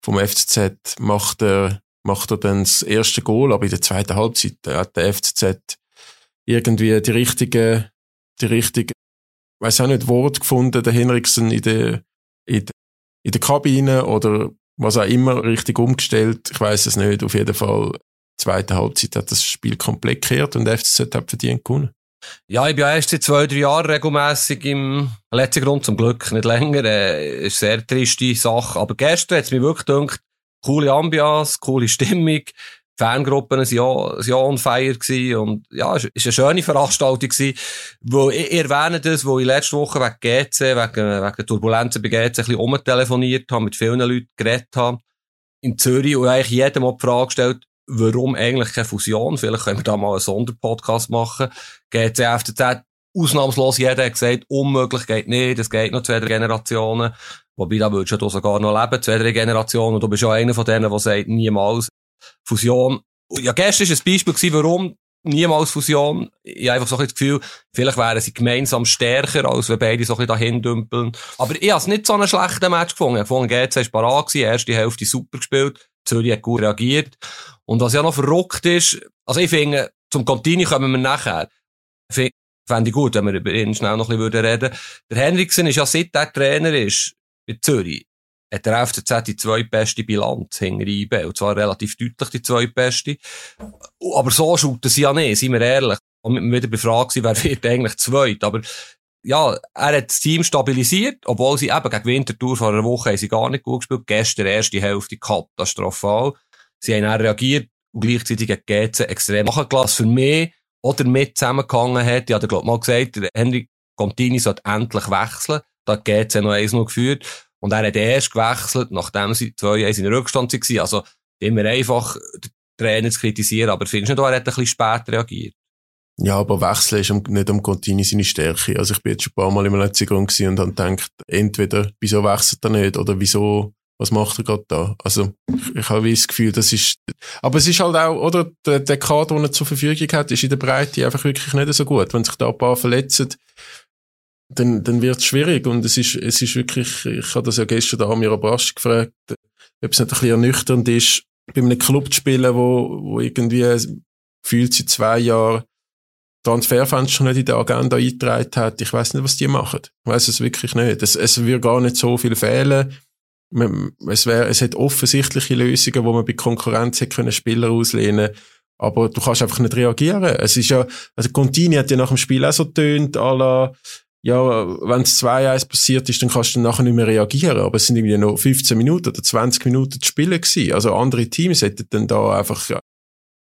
vom FCZ, macht er, macht er dann das erste Goal, aber in der zweiten Halbzeit hat der FCZ irgendwie die richtige die richtige, weiß auch nicht, Wort gefunden, der Henriksen in der, in, in der Kabine oder was auch immer richtig umgestellt. Ich weiß es nicht. Auf jeden Fall, zweite Halbzeit hat das Spiel komplett gekehrt und der FCZ hat verdient gewonnen. Ja, ich bin ja erst seit zwei, drei Jahren regelmässig im letzten Grund, zum Glück nicht länger. Äh, ist eine sehr triste Sache. Aber gestern hat es mir wirklich gedacht, coole Ambiance, coole Stimmung, Fangruppen sind ja, sind ja on fire gewesen. Und ja, es ist eine schöne Veranstaltung gewesen. Wo, ich, ich erwähne das, wo ich letzte Woche wegen GC, wegen, wegen der Turbulenzen bei GC ein bisschen umtelefoniert habe, mit vielen Leuten geredet habe. In Zürich und eigentlich jedem mal die Frage gestellt, warum eigentlich keine Fusion? Vielleicht können wir da mal einen Sonderpodcast machen. GC, FCZ, ausnahmslos jeder hat gesagt, unmöglich geht nicht, es geht noch zwei, drei Generationen. Wobei, da würdest du sogar noch leben, zwei, drei Generationen. Und du bist ja einer von denen, der sagt, niemals. Fusion. Ja, gestern war ein Beispiel, warum niemals Fusion. Ich habe einfach so ein das Gefühl, vielleicht wären sie gemeinsam stärker, als wenn beide so ein bisschen dahin dümpeln. Aber ich habe es nicht so einen schlechten Match gefunden. Ich fand, GC war parat gewesen, erste Hälfte super gespielt, Zürich hat gut reagiert. Und was ja noch verrückt ist, also ich finde, zum Contini kommen wir nachher. Fände ich gut, wenn wir über ihn schnell noch ein bisschen reden würden. Der Henriksen ist ja seit er Trainer ist, in Zürich, hat der FCZ die zweitbeste Bilanz hinter IB. Und zwar relativ deutlich die zweitbeste. Aber so shooten sie ja nicht, seien wir ehrlich. Und wir wieder befragt wer [LAUGHS] wird eigentlich zweit. Aber, ja, er hat das Team stabilisiert, obwohl sie eben gegen Winterthur vor einer Woche haben sie gar nicht gut gespielt. Gestern erste Hälfte katastrophal. Sie haben dann reagiert und gleichzeitig gegen GC extrem nachgelassen. Für mich, oder mit zusammengehangen hat, ich hatte, glaube mal gesagt, Henry Contini sollte endlich wechseln. Da hat GC noch eins noch geführt. Und er hat erst gewechselt, nachdem sie zwei Jahre in Rückstand waren. Also, immer einfach den Trainer zu kritisieren. Aber findest du nicht, er hat ein bisschen spät reagiert? Ja, aber Wechseln ist nicht am Contini seine Stärke. Also ich bin jetzt schon ein paar Mal im letzten Grund und dann gedacht, entweder, wieso wechselt er nicht oder wieso, was macht er gerade da? Also ich, ich habe das Gefühl, das ist, aber es ist halt auch, oder, der, der Kader, den er zur Verfügung hat, ist in der Breite einfach wirklich nicht so gut. Wenn sich da ein paar verletzen, dann, dann wird es schwierig. Und es ist, es ist wirklich, ich habe das ja gestern da Amir Abrasch gefragt, ob es nicht ein bisschen ernüchternd ist, bei einem Club zu spielen, wo, wo irgendwie fühlt seit zwei Jahren Transferfenster nicht in der Agenda eingetragen hat. Ich weiß nicht, was die machen. Ich weiß es wirklich nicht. Es, es wird gar nicht so viel fehlen. Es, wär, es hat offensichtliche Lösungen, wo man bei Konkurrenz hätte können Spieler auslehnen aber du kannst einfach nicht reagieren. Es ist ja, also Contini hat ja nach dem Spiel auch so tönt, à ja, wenn es 2-1 passiert ist, dann kannst du nachher nicht mehr reagieren. Aber es sind irgendwie noch 15 Minuten oder 20 Minuten zu spielen gewesen. Also andere Teams hätten dann da einfach ein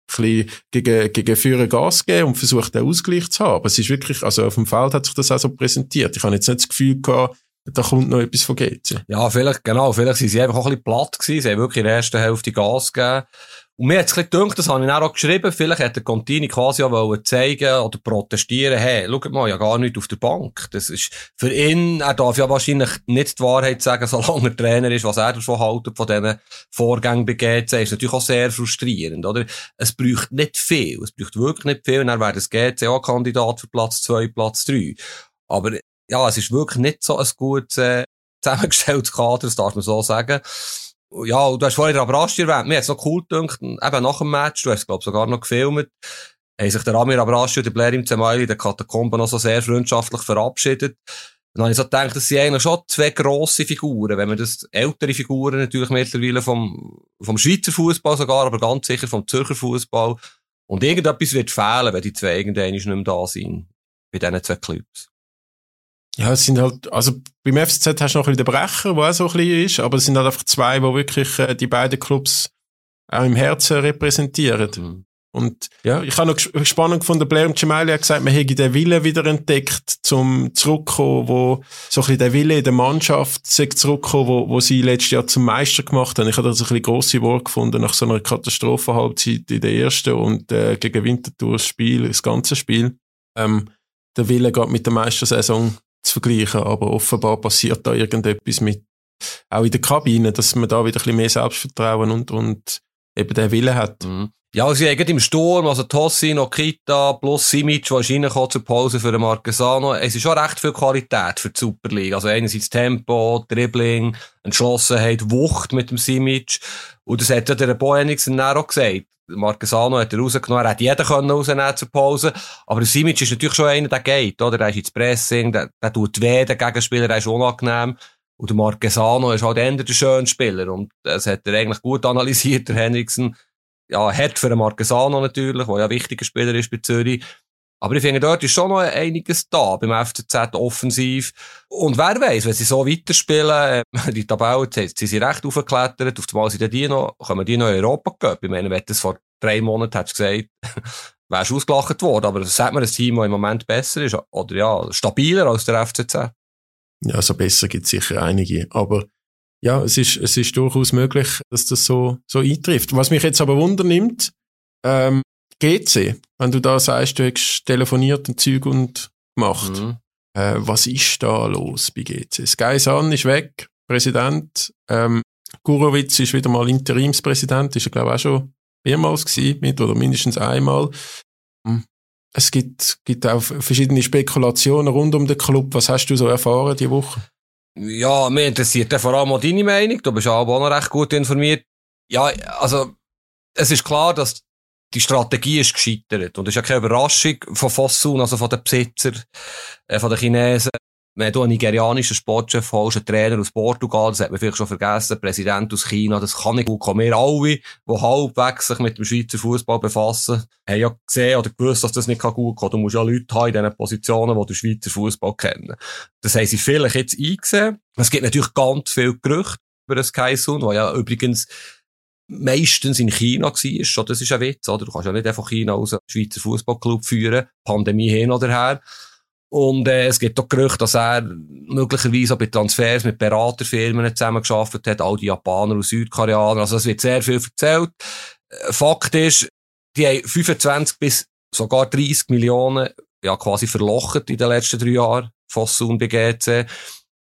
bisschen gegen, gegen Führer Gas geben und versucht, den Ausgleich zu haben. Aber es ist wirklich, also auf dem Feld hat sich das auch so präsentiert. Ich habe jetzt nicht das Gefühl gehabt, da kommt noch etwas von GC. Ja, vielleicht, genau, vielleicht sind sie einfach auch ein bisschen platt gewesen. Sie haben wirklich in der ersten Hälfte Gas gegeben. Und mir hat es gedacht, das habe ich auch geschrieben, vielleicht hätte Contini quasi auch zeigen oder protestieren, hey, schaut mal, ja gar nicht auf der Bank. Das ist, für ihn, er darf ja wahrscheinlich nicht die Wahrheit sagen, [LAUGHS] solange er Trainer ist, was er davon haltet, von diesen Vorgängen begeht, ist natürlich auch sehr frustrierend, oder? Es braucht nicht viel. Es braucht wirklich nicht viel, und dann wäre das GCA-Kandidat für Platz 2, Platz 3. Aber, ja, es ist wirklich nicht so ein gut, äh, zusammengestelltes Kader, das darf man so sagen ja, du hast vorhin Abrasti erwähnt. Mir hat es noch cool gedacht, eben nach dem Match, du hast glaube sogar noch gefilmt, haben sich der Amir Abrasti und der Blair im Zemaili in der Katakombe noch so sehr freundschaftlich verabschiedet. dann habe ich so gedacht, das sind eigentlich schon zwei grosse Figuren, wenn man das, ältere Figuren natürlich mittlerweile vom, vom Schweizer Fußball sogar, aber ganz sicher vom Zürcher Fußball. Und irgendetwas wird fehlen, wenn die zwei irgendwann nicht mehr da sind. Bei diesen zwei Clubs. Ja, es sind halt, also beim FCZ hast du noch ein bisschen den Brecher, der auch so ein bisschen ist, aber es sind halt einfach zwei, die wirklich äh, die beiden Clubs auch im Herzen repräsentieren. Mhm. Und ja, ich habe noch spannend gefunden, Blair und Gemelli hat gesagt, man hätte den Willen wieder entdeckt, zum zurückkommen, wo so ein bisschen der Wille in der Mannschaft zurückkommen, wo, wo sie letztes Jahr zum Meister gemacht haben. Ich habe das ein bisschen grosse Wort gefunden nach so einer Katastrophenhalbzeit in der ersten und äh, gegen Winterthur das Spiel, das ganze Spiel. Ähm, der Wille geht mit der Meistersaison zu vergleichen, aber offenbar passiert da irgendetwas mit, auch in der Kabine, dass man da wieder ein bisschen mehr Selbstvertrauen und, und eben den Willen hat. Mhm. Ja, sie haben im Sturm, also Tossi, Nokita, plus Simic, der ist reingekommen zur Pause für den Marquesano. Es ist schon recht viel Qualität für die Super League. Also einerseits Tempo, Dribbling, Entschlossenheit, Wucht mit dem Simic. Und das hat ja der Bo Henningsen auch gesagt. Marquesano hat er rausgenommen, er hätte jeder können zur Pause. Aber Simic ist natürlich schon einer, der geht, oder? Der ist ins Pressing, der, der tut weh, der Gegenspieler, der ist unangenehm. Und der Marquesano ist halt eher der schöne Spieler. Und das hat er eigentlich gut analysiert, der Henriksen. Ja, hart für den Marquesano natürlich, der ja ein wichtiger Spieler ist bei Zürich. Aber ich finde, dort ist schon noch einiges da beim FCZ offensiv. Und wer weiß, wenn sie so weiterspielen, äh, die Tabelle, jetzt sind sie recht aufgeklettert, auf einmal sind die noch, kommen die noch in Europa gehen. Ich meine, wenn das vor drei Monaten hättest gesagt, [LAUGHS] wärst du ausgelacht worden. Aber sagt man ein Team, das im Moment besser ist, oder ja, stabiler als der FCZ. Ja, so also besser gibt es sicher einige. Aber ja, es ist, es ist durchaus möglich, dass das so, so eintrifft. Was mich jetzt aber wundernimmt, ähm, GC, wenn du da sagst, du hast telefoniert und Zeug und gemacht. Mhm. Äh, was ist da los bei GC? Sky Sun ist weg, Präsident. Ähm, Gurowitz ist wieder mal Interimspräsident, ist er glaube ich auch schon mehrmals gewesen, mit oder mindestens einmal. hm. es gibt, gibt auch verschiedene Spekulationen rund um den Club. Was hast du so erfahren die Woche? Ja, mir interessiert ja vor allem auch deine Meinung. Du bist auch noch recht gut informiert. Ja, also, es ist klar, dass die Strategie ist gescheitert. Und es ist ja keine Überraschung von Fossun, also von den Besitzern, äh, von den Chinesen. Wir haben einen nigerianischen Sportchef, einen Trainer aus Portugal, das hat man vielleicht schon vergessen, Präsident aus China, das kann nicht gut kommen. Wir alle, die halbwegs sich mit dem Schweizer Fußball befassen, haben ja gesehen oder gewusst, dass das nicht gut kommen Du musst ja Leute haben in diesen Positionen, die den Schweizer Fußball kennen. Das haben sie vielleicht jetzt eingesehen. Es gibt natürlich ganz viel Gerüchte über das Kaisun, der ja übrigens meistens in China war. Schon, das ist ein Witz, oder? Du kannst ja nicht einfach China aus einem Schweizer Fußballclub führen, Pandemie hin oder her. Und äh, es gibt auch Gerüchte, dass er möglicherweise auch bei Transfers mit Beraterfirmen zusammengearbeitet hat, all die Japaner und Südkoreaner. Also es wird sehr viel erzählt. Äh, Fakt ist, die haben 25 bis sogar 30 Millionen ja quasi verlocht in den letzten drei Jahren, Fossum bei GC.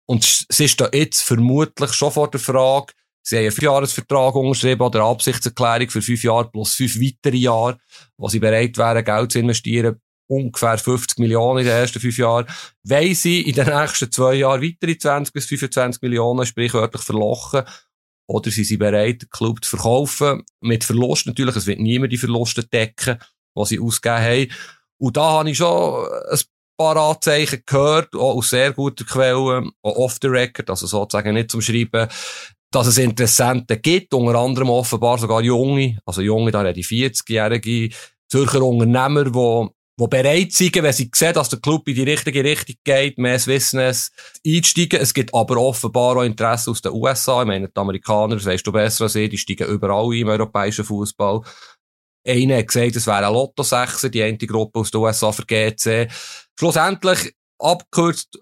Und es ist da jetzt vermutlich schon vor der Frage, Sie haben einen Fünfjahresvertrag unterschrieben oder eine Absichtserklärung für fünf Jahre plus fünf weitere Jahre, wo sie bereit wären, Geld zu investieren ungefähr 50 Millionen in den ersten fünf Jahren. Wenn sie in den nächsten zwei Jahren weitere 20 bis 25 Millionen sprichwörtlich verlochen, oder sind sie bereit, den Club zu verkaufen, mit Verlust natürlich, es wird niemand die Verluste decken, die sie ausgegeben haben. Und da habe ich schon ein paar Anzeichen gehört, auch aus sehr guten Quellen, auch off the record, also sozusagen nicht zum Schreiben, dass es Interessenten gibt, unter anderem offenbar sogar Junge, also Junge, da rede ich 40-jährige Zürcher Unternehmer, die die bereit sind, wenn sie sehen, dass der Club in die richtige Richtung geht, mehr Swissness einsteigen. Es gibt aber offenbar auch Interesse aus den USA. Ich meine, die Amerikaner, das weißt du besser als ich, die steigen überall ein im europäischen Fußball. Einer hat gesagt, es wäre ein Lotto-Sechser, die eine Gruppe aus den USA für GC. Schlussendlich, abgekürzt,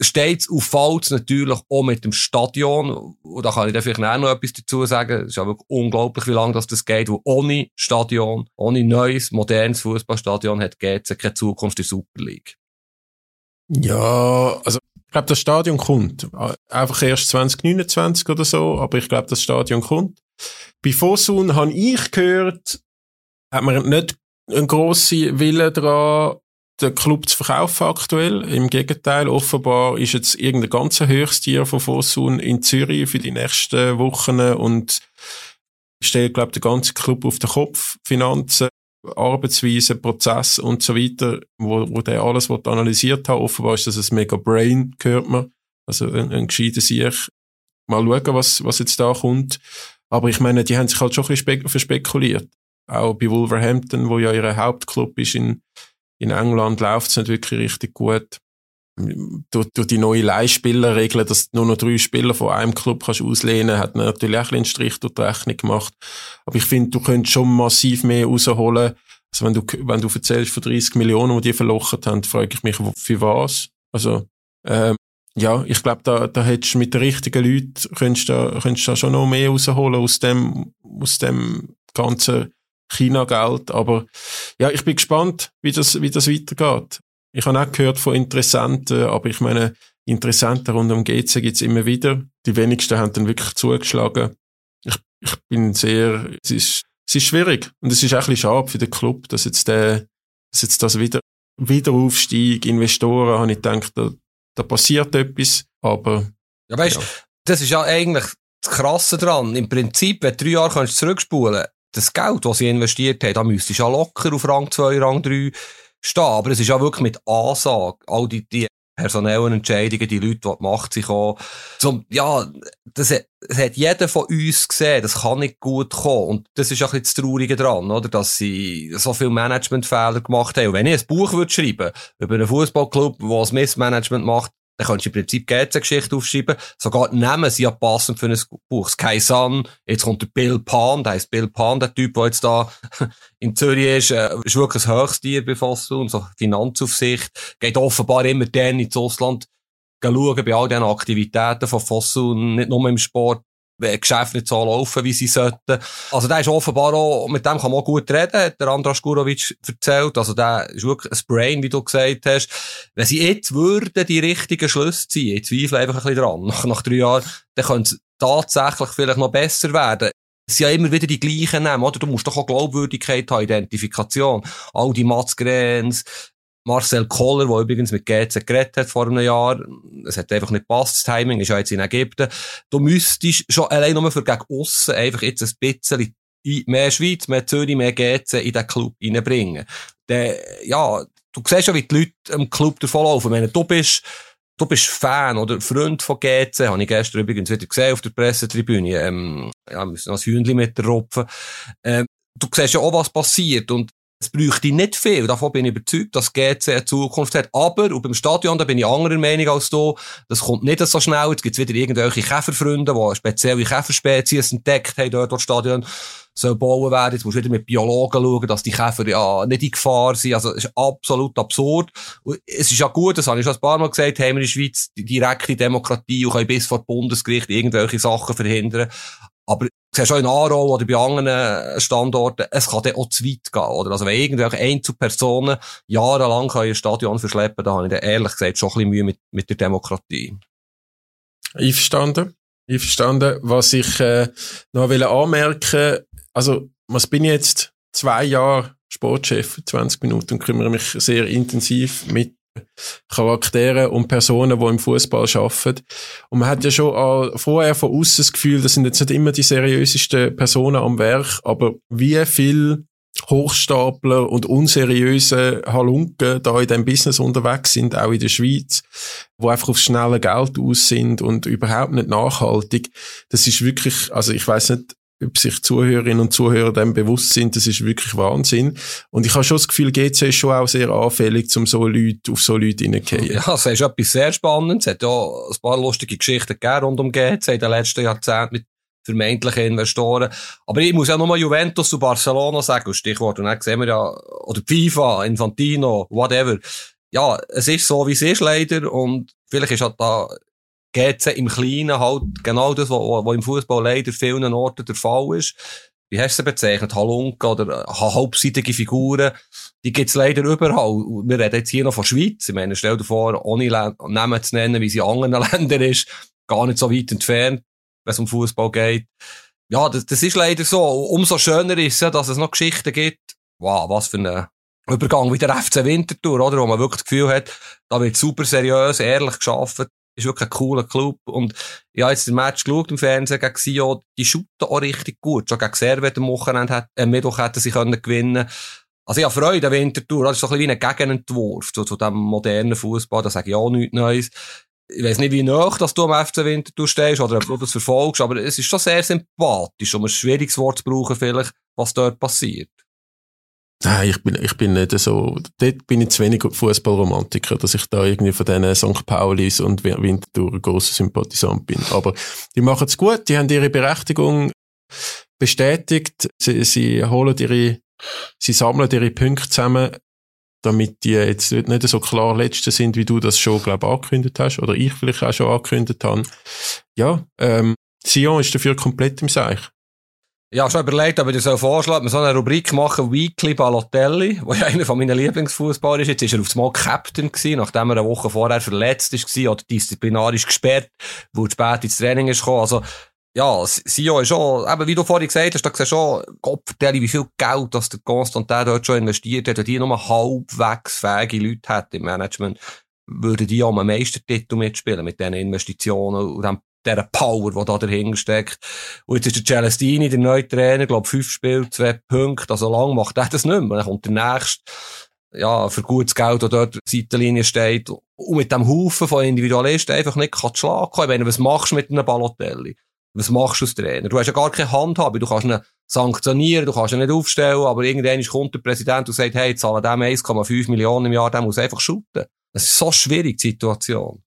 steht auf Falls natürlich auch mit dem Stadion. Und da kann ich dann vielleicht auch noch etwas dazu sagen. Es ist ja wirklich unglaublich, wie lange das, das geht. Wo ohne Stadion, ohne neues, modernes Fußballstadion hat GC keine Zukunft in der Super League. Ja, also ich glaube, das Stadion kommt. Einfach erst 2029 oder so, aber ich glaube, das Stadion kommt. Bei Fosun habe ich gehört, hat man nicht einen grossen Willen daran, den Club zu verkaufen aktuell. Im Gegenteil, offenbar ist jetzt irgendein ganz Höchsttier von Fosun in Zürich für die nächsten Wochen und stellt, glaube ich, den ganzen Club auf den Kopf. Finanzen, Arbeitsweise, Prozess und so weiter, wo, wo der alles analysiert hat. Offenbar ist das ein mega Brain, hört man. Also ein, ein gescheiter Sieg. Mal schauen, was, was jetzt da kommt. Aber ich meine, die haben sich halt schon ein bisschen verspekuliert. Auch bei Wolverhampton, wo ja ihr Hauptclub ist in, in England läuft es nicht wirklich richtig gut. Durch, durch die neue Leihspielerregel, dass du nur noch drei Spieler von einem Club kannst auslehnen, hat natürlich auch einen Strich durch die Rechnung gemacht. Aber ich finde, du könntest schon massiv mehr rausholen. Also wenn du, wenn du erzählst von 30 Millionen, die die verlochen haben, frage ich mich, für was? Also, ähm, ja, ich glaube, da, da hättest du mit den richtigen Leuten, könntest da, könntest da schon noch mehr rausholen aus dem, aus dem ganzen China-Geld. Aber ja, ich bin gespannt, wie das, wie das weitergeht. Ich habe auch gehört von Interessenten, aber ich meine, Interessenten rund um GC gibt's immer wieder. Die wenigsten haben dann wirklich zugeschlagen. Ich, ich bin sehr, es ist, es ist schwierig. Und es ist auch ein bisschen schade für den Club, dass jetzt der, dass jetzt das wieder, Wiederaufstieg, Investoren, habe ich gedacht, da, da passiert etwas, aber. Ja, weißt, ja. das ist ja eigentlich das Krasse dran. Im Prinzip, wenn du drei Jahre kannst zurückspulen das Geld, das sie investiert haben, da müsste ja locker auf Rang 2, Rang 3 stehen. Aber es ist ja wirklich mit Ansage, all die, die personellen Entscheidungen, die Leute, die Macht sich auch, zum, ja, das hat, das hat jeder von uns gesehen, das kann nicht gut kommen. Und das ist ein bisschen das Traurige dran, oder? Dass sie so viele Managementfehler gemacht haben. Und wenn ich ein Buch würde schreiben über einen Fußballclub, der das Missmanagement macht, dann könntest du im Prinzip GC-Geschichte aufschreiben. Sogar die Namen sind ja passend für ein Buch. Sky Sun, jetzt kommt der Bill Pan, der heißt Bill Pan, der Typ, der jetzt da [LAUGHS] in Zürich ist, äh, ist wirklich ein Fossel und so Finanzaufsicht. Geht offenbar immer dann ins Ausland schauen bei all diesen Aktivitäten von Fossel, nicht nur im Sport, Geschäfte nicht so laufen, wie sie sollten. Also der ist offenbar auch, mit dem kann man auch gut reden, hat der Andras Gurovic erzählt. Also der ist wirklich ein Brain, wie du gesagt hast. Wenn sie jetzt würden die richtigen Schlüsse ziehen, ich zweifle einfach ein bisschen dran, nach, nach drei Jahren, dann könnte es tatsächlich vielleicht noch besser werden. es sind ja immer wieder die gleichen Namen, oder? Du musst doch auch Glaubwürdigkeit haben, Identifikation. All die Mats Grens, Marcel Koller, der übrigens mit GC geredet hat vor einem Jahr. Es hat einfach nicht gepasst, das Timing ist ja jetzt in Ägypten. Du müsstest schon allein nur für gegen aussen einfach jetzt ein bisschen mehr Schweiz, mehr Zürich, mehr GC in den Club reinbringen. Der, ja, du siehst ja, wie die Leute im Club davonlaufen. Ich meine, du bist, du bist Fan oder Freund von GC, habe ich gestern übrigens wieder gesehen auf der Pressetribüne. Ähm, ja, wir müssen das Hühnchen mit der Rupfen. Ähm, du siehst ja auch, was passiert und es bräuchte nicht viel. Davon bin ich überzeugt, dass GC eine Zukunft hat. Aber, und beim Stadion, da bin ich anderer Meinung als du. Das kommt nicht so schnell. Jetzt gibt's wieder irgendwelche Käferfreunde, die spezielle Käferspezies entdeckt haben dort, dort Stadion soll bauen werden. Jetzt musst du wieder mit Biologen schauen, dass die Käfer ja nicht in Gefahr sind. Also, es ist absolut absurd. Und es ist ja gut, das habe ich schon ein paar Mal gesagt, haben wir in der Schweiz die direkte Demokratie und können bis vor Bundesgericht irgendwelche Sachen verhindern. Aber siehst auch in Aarau oder bei anderen Standorten, es kann dann auch zu weit gehen, oder? Also wenn irgendwelche Einzelpersonen jahrelang ein Stadion verschleppen, da habe ich dann ehrlich gesagt schon ein bisschen Mühe mit, mit der Demokratie. Einverstanden. Einverstanden. Was ich äh, noch will anmerken also was bin ich jetzt? Zwei Jahre Sportchef, 20 Minuten und kümmere mich sehr intensiv mit Charaktere und Personen, die im Fußball arbeiten. Und man hat ja schon vorher von außen das Gefühl, das sind jetzt nicht immer die seriösesten Personen am Werk, aber wie viel Hochstapler und unseriöse Halunken da in dem Business unterwegs sind, auch in der Schweiz, wo einfach auf schnelle Geld aus sind und überhaupt nicht nachhaltig. Das ist wirklich, also ich weiß nicht, ob sich Zuhörerinnen und Zuhörer dem bewusst sind, das ist wirklich Wahnsinn. Und ich habe schon das Gefühl, GC ist schon auch sehr anfällig, um so Leute, auf so Leute hineinzugehen. Ja, das ist etwas sehr Spannendes. Es hat ja ein paar lustige Geschichten gegeben rund um GC in den letzten Jahrzehnten mit vermeintlichen Investoren. Aber ich muss ja nochmal Juventus und Barcelona sagen, Stichwort. Und dann sehen wir ja, oder FIFA, Infantino, whatever. Ja, es ist so, wie es ist leider. Und vielleicht ist halt da GC im Kleinen halt genau das, was, was im Fußball leider vielen Orten der Fall ist. Wie hast du sie bezeichnet? Halunke oder äh, halbseitige Figuren? Die gibt's leider überall. Wir reden jetzt hier noch von Schweiz. Ich meine, stell dir vor, ohne Namen zu nennen, wie sie in anderen [LAUGHS] Ländern ist, gar nicht so weit entfernt, wenn es um Fußball geht. Ja, das, das ist leider so. Umso schöner ist es, dass es noch Geschichten gibt. Wow, was für ein Übergang wie der FC Winterthur, oder? Wo man wirklich das Gefühl hat, da wird super seriös, ehrlich geschafft ist wirklich ein cooler Club. Und habe jetzt den Match geschaut im Fernsehen gegen Sio, die shooten auch richtig gut. Schon gegen Servet am Wochenende, hat, am Mittwoch hätten sie können gewinnen also ich habe Freude an Winterthur. Das ist so ein bisschen wie ein Gegenentwurf zu, zu dem modernen Fußball. Da sage ich auch nichts Neues. Ich weiß nicht, wie nah dass du am FC Winterthur stehst oder ob du das verfolgst, aber es ist schon sehr sympathisch, um ein schwieriges Wort zu brauchen vielleicht, was dort passiert. Nein, ich bin, ich bin nicht so, dort bin ich zu wenig Fußballromantiker, dass ich da irgendwie von diesen St. Paulis und Winterthur ein grosser Sympathisant bin. Aber die machen es gut, die haben ihre Berechtigung bestätigt, sie, sie holen ihre, sie sammeln ihre Punkte zusammen, damit die jetzt nicht so klar Letzte sind, wie du das schon, glaube ich, angekündigt hast, oder ich vielleicht auch schon angekündigt habe. Ja, ähm, Sion ist dafür komplett im Seich. Ja, schon überlegt, ob ich dir so vorschlagen, wir so eine Rubrik machen, Weekly Balotelli, [LAUGHS] wo ja einer von meinen Lieblingsfußballer ist. Jetzt ist er aufs Mal Captain gewesen, nachdem er eine Woche vorher verletzt ist oder disziplinarisch gesperrt, wo er spät ins Training ist gekommen. Also, ja, Sio ist schon, eben, wie du vorhin gesagt hast, da siehst schon, Gott wie viel Geld, das der Konstantin dort schon investiert hat, wenn die nur halbwegs fähige Leute hat im Management, würden die auch am Meistertitel mitspielen mit diesen Investitionen und dem dieser Power, die da dahinter steckt. Und jetzt ist der Celestini, der neue Trainer, glaube fünf Spiele, zwei Punkte. Also lang macht er das nicht mehr. Dann kommt der nächste, ja, für gutes Geld, der dort Seitenlinie steht. Und mit dem Haufen von Individualisten einfach nicht kann schlagen kann. Ich meine, was machst du mit einem Balotelli? Was machst du als Trainer? Du hast ja gar keine Handhabe. Du kannst ihn sanktionieren, du kannst ihn nicht aufstellen, aber irgendwann kommt der Präsident und sagt, hey, zahlen dem 1,5 Millionen im Jahr, der muss einfach shooten. Das ist so schwierig, die Situation.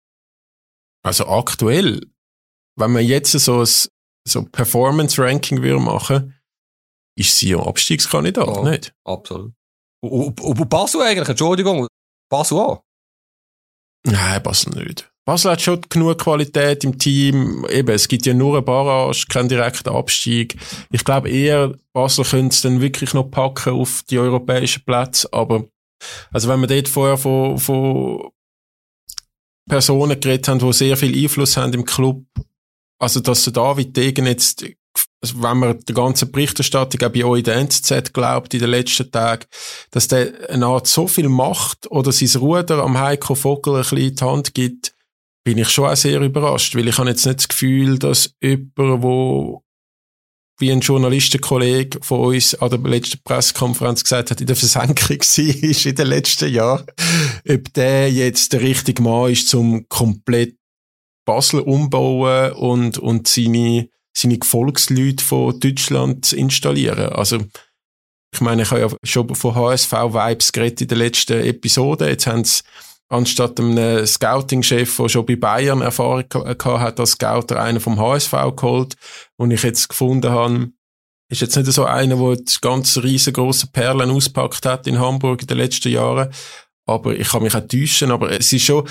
Also aktuell wenn man jetzt so ein so Performance-Ranking machen, ist sie ja Abstiegskandidat, ja, nicht? Absolut. Und, und Basel eigentlich, Entschuldigung, Basel auch? Nein, Basel nicht. Basel hat schon genug Qualität im Team. Eben, es gibt ja nur eine Barrage, keinen direkten Abstieg. Ich glaube eher, Basel könnte es dann wirklich noch packen auf die europäischen Plätze. Aber, also wenn wir dort vorher von, von Personen geredet haben, die sehr viel Einfluss haben im Club, also, dass der David Degen jetzt also wenn man der ganzen Berichterstattung auch bei euch in der NZZ glaubt in den letzten Tagen, dass der eine Art so viel Macht oder sein Ruder am Heiko Vogel ein bisschen in die Hand gibt, bin ich schon auch sehr überrascht, weil ich habe jetzt nicht das Gefühl, dass jemand, wo wie ein Journalistenkollege von uns an der letzten Pressekonferenz gesagt hat, in der Versenkung [LAUGHS] war in den letzten Jahren, ob der jetzt der richtige Mann ist, zum komplett Basel umbauen und, und seine, seine Gefolgsleute von Deutschland zu installieren. Also, ich meine, ich habe ja schon von HSV-Vibes geredet in der letzten Episode. Jetzt haben sie anstatt einem Scouting-Chef, der schon bei Bayern Erfahrung gehabt hat, als Scouter einen vom HSV geholt. Und ich jetzt gefunden habe, ist jetzt nicht so einer, der ganz riesengroße Perlen auspackt hat in Hamburg in den letzten Jahren. Aber ich kann mich auch täuschen, aber es ist schon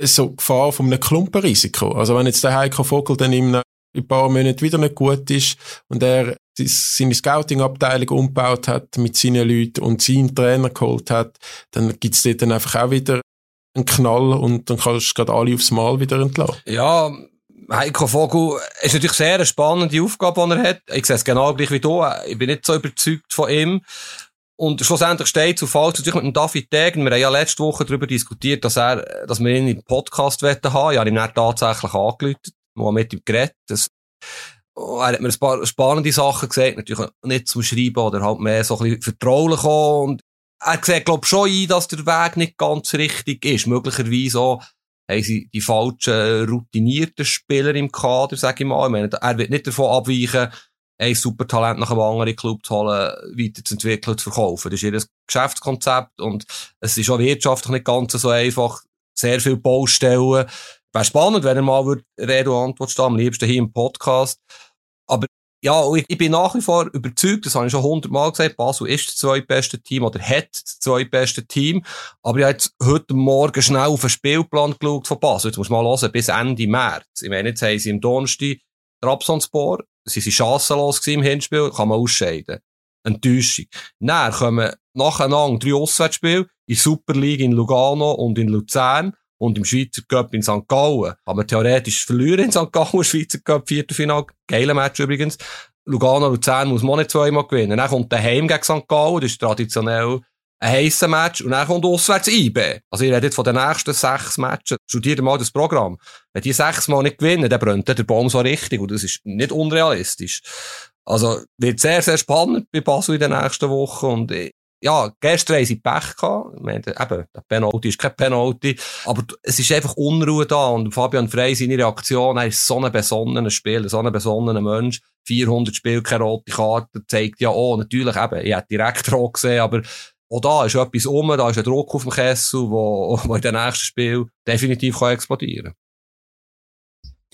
so Gefahr von einem Klumpenrisiko. Also wenn jetzt der Heiko Vogel dann in ein paar Monaten wieder nicht gut ist und er seine Scouting-Abteilung umgebaut hat mit seinen Leuten und seinen Trainer geholt hat, dann gibt's dort dann einfach auch wieder einen Knall und dann kannst du gerade alle aufs Mal wieder entlassen. Ja, Heiko Vogel ist natürlich sehr eine spannende Aufgabe, die er hat. Ich sehe es genau gleich wie du. Ich bin nicht so überzeugt von ihm. Und schlussendlich steht zu falsch natürlich mit dem David Degen. Wir haben ja letzte Woche darüber diskutiert, dass er, dass wir ihn im Podcast haben. Ich habe dann tatsächlich angelötet, mal mit ihm geredet. Das, er hat mir ein paar spannende Sachen gesagt, natürlich nicht zum Schreiben oder halt mehr so ein bisschen vertraulich Und er sieht, glaube ich, schon ein, dass der Weg nicht ganz richtig ist. Möglicherweise auch haben sie die falschen routinierten Spieler im Kader, sage ich mal. Ich meine, er wird nicht davon abweichen, ein Supertalent nach einem anderen Club zu holen, weiterzuentwickeln, zu verkaufen. Das ist ihr Geschäftskonzept und es ist auch wirtschaftlich nicht ganz so einfach. Sehr viele Baustellen. Wäre spannend, wenn er mal Rede und Antwort stehen, am liebsten hier im Podcast. Aber ja, ich, bin nach wie vor überzeugt, das habe ich schon hundertmal gesagt, Basel ist das zweitbeste Team oder hat das zweitbeste Team. Aber ich habe jetzt heute Morgen schnell auf den Spielplan geschaut von Basel. Jetzt muss man mal hören, bis Ende März. Ich meine, jetzt haben sie im Donnerstag Trabzonspor, sie sind chancenlos im Hinspiel, kann man ausscheiden. Enttäuschung. Dann kommen nacheinander drei Auswärtsspiele in Super League in Lugano und in Luzern und im Schweizer Cup in St. Gallen. Aber theoretisch verlieren in St. Gallen, [LAUGHS] Schweizer Cup, Viertelfinale. Geiler Match übrigens. Lugano, Luzern muss man nicht zweimal gewinnen. Dann kommt der Heim gegen St. Gallen, das ist traditionell ein heißer Match und dann kommt auswärts IB. Also ich rede jetzt von den nächsten sechs Matches. Studiert mal das Programm. Wenn die sechs Mal nicht gewinnen, dann brennt der Baum so richtig und das ist nicht unrealistisch. Also wird sehr, sehr spannend bei Basel in den nächsten Wochen und ja, gestern haben sie Pech gehabt. Ich eben, der Penalty ist kein Penalty. Aber es ist einfach Unruhe da. Und Fabian Frey, seine Reaktion, er ist so ein besonnener Spieler, so ein besonnener Mensch. 400 Spiele, keine rote Karte, zeigt ja auch, natürlich eben, ich hätte direkt rot gesehen, aber auch da ist etwas um, da ist ein Druck auf dem Kessel, wo, [LAUGHS] wo in den nächsten Spiel definitiv kann explodieren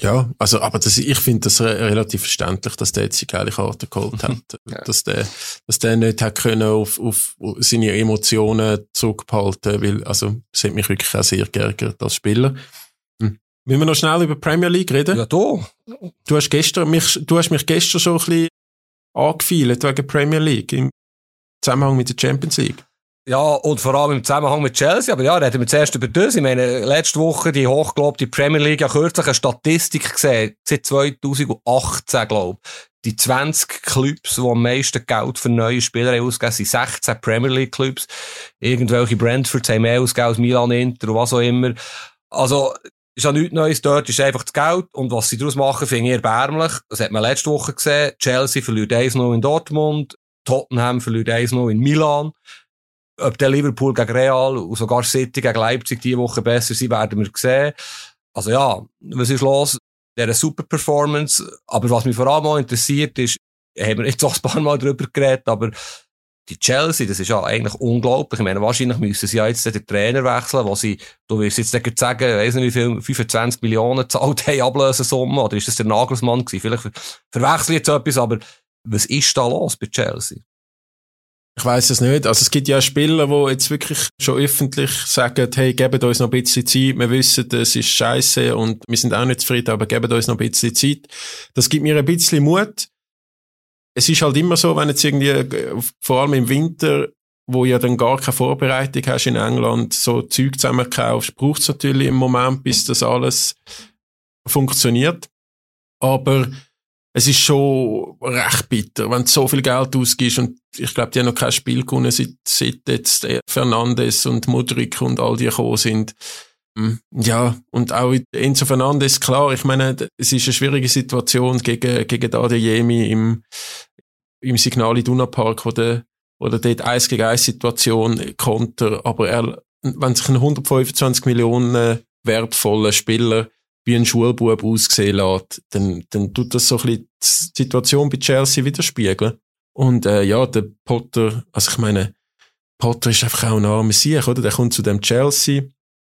ja, also, aber das, ich finde das re relativ verständlich, dass der jetzt die geile Karte geholt [LAUGHS] hat. ja. Dass der, dass der nicht hat können auf, auf seine Emotionen zurückhalten, weil, also, es hat mich wirklich auch sehr geärgert als Spieler. Hm. Wollen wir noch schnell über Premier League reden? Ja, du. Du hast gestern, mich, du hast mich gestern schon ein bisschen angefeilt wegen Premier League im Zusammenhang mit der Champions League. Ja, und vor allem im Zusammenhang mit Chelsea. Aber ja, reden wir zuerst über das. Ich meine, letzte Woche die hochgelobte Premier League, ja kürzlich eine Statistik gesehen, seit 2018, glaube ich. Die 20 Clubs, die am meisten Geld für neue Spieler ausgeben, sind 16 Premier League Clubs. Irgendwelche Brentfords haben mehr ausgegeben als Milan, Inter und was auch immer. Also, ist ja nichts Neues dort, ist einfach das Geld. Und was sie daraus machen, finde ich erbärmlich. Das hat man letzte Woche gesehen. Chelsea verliert 1-0 in Dortmund. Tottenham verliert 1-0 in Milan. Ob der Liverpool gegen Real und sogar City gegen Leipzig diese Woche besser sind, werden wir sehen. Also ja, was ist los? Der super Performance. Aber was mich vor allem auch interessiert ist, haben wir jetzt auch ein paar Mal darüber geredet, aber die Chelsea, das ist ja eigentlich unglaublich. Ich meine, wahrscheinlich müssen sie ja jetzt den Trainer wechseln, wo sie, du wirst jetzt nicht sagen, ich weiss nicht, wie viel, 25 Millionen zahlt haben, Ablösesumme, oder ist das der Nagelsmann gewesen? Vielleicht verwechsel ich jetzt etwas, aber was ist da los bei Chelsea? Ich weiß es nicht. Also es gibt ja Spieler, die jetzt wirklich schon öffentlich sagen, hey, gebt uns noch ein bisschen Zeit. Wir wissen, das ist scheiße und wir sind auch nicht zufrieden, aber gebt uns noch ein bisschen Zeit. Das gibt mir ein bisschen Mut. Es ist halt immer so, wenn jetzt irgendwie, vor allem im Winter, wo ja dann gar keine Vorbereitung hast in England, so Zeug zusammenkaufst, braucht es natürlich im Moment, bis das alles funktioniert. Aber es ist schon recht bitter, wenn du so viel Geld ausgibst und ich glaube, die haben noch kein Spiel gewonnen, seit, seit jetzt Fernandes und Mudrik und all die gekommen sind. Hm, ja, und auch Enzo Fernandes, klar, ich meine, es ist eine schwierige Situation gegen, gegen Adeyemi im, im Signal Iduna Park, wo der, wo der dort 1 gegen 1 Situation konnte, aber er, wenn sich ein 125 Millionen wertvoller Spieler wie ein Schulbub aussehen lässt, dann, dann tut das so ein bisschen die Situation bei Chelsea widerspiegeln. Und äh, ja, der Potter, also ich meine, Potter ist einfach auch ein armer Sieg, oder? Der kommt zu dem Chelsea,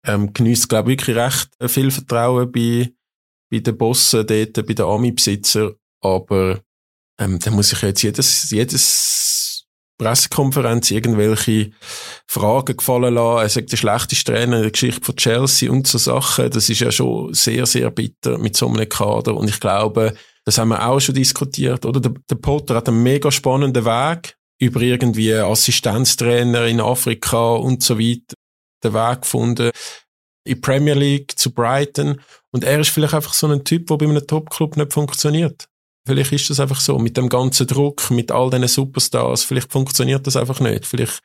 ähm, genießt, glaube ich, wirklich recht viel Vertrauen bei, bei den Bossen dort, bei den Ami-Besitzer, aber ähm, da muss ich jetzt jedes, jedes Pressekonferenz irgendwelche Fragen gefallen lassen. Er sagt, der schlechteste Trainer in der Geschichte von Chelsea und so Sachen. Das ist ja schon sehr, sehr bitter mit so einem Kader. Und ich glaube, das haben wir auch schon diskutiert, oder? Der, der Potter hat einen mega spannenden Weg über irgendwie Assistenztrainer in Afrika und so weiter den Weg gefunden in Premier League zu Brighton. Und er ist vielleicht einfach so ein Typ, der bei einem Top-Club nicht funktioniert. Vielleicht ist das einfach so, mit dem ganzen Druck, mit all diesen Superstars, vielleicht funktioniert das einfach nicht. Vielleicht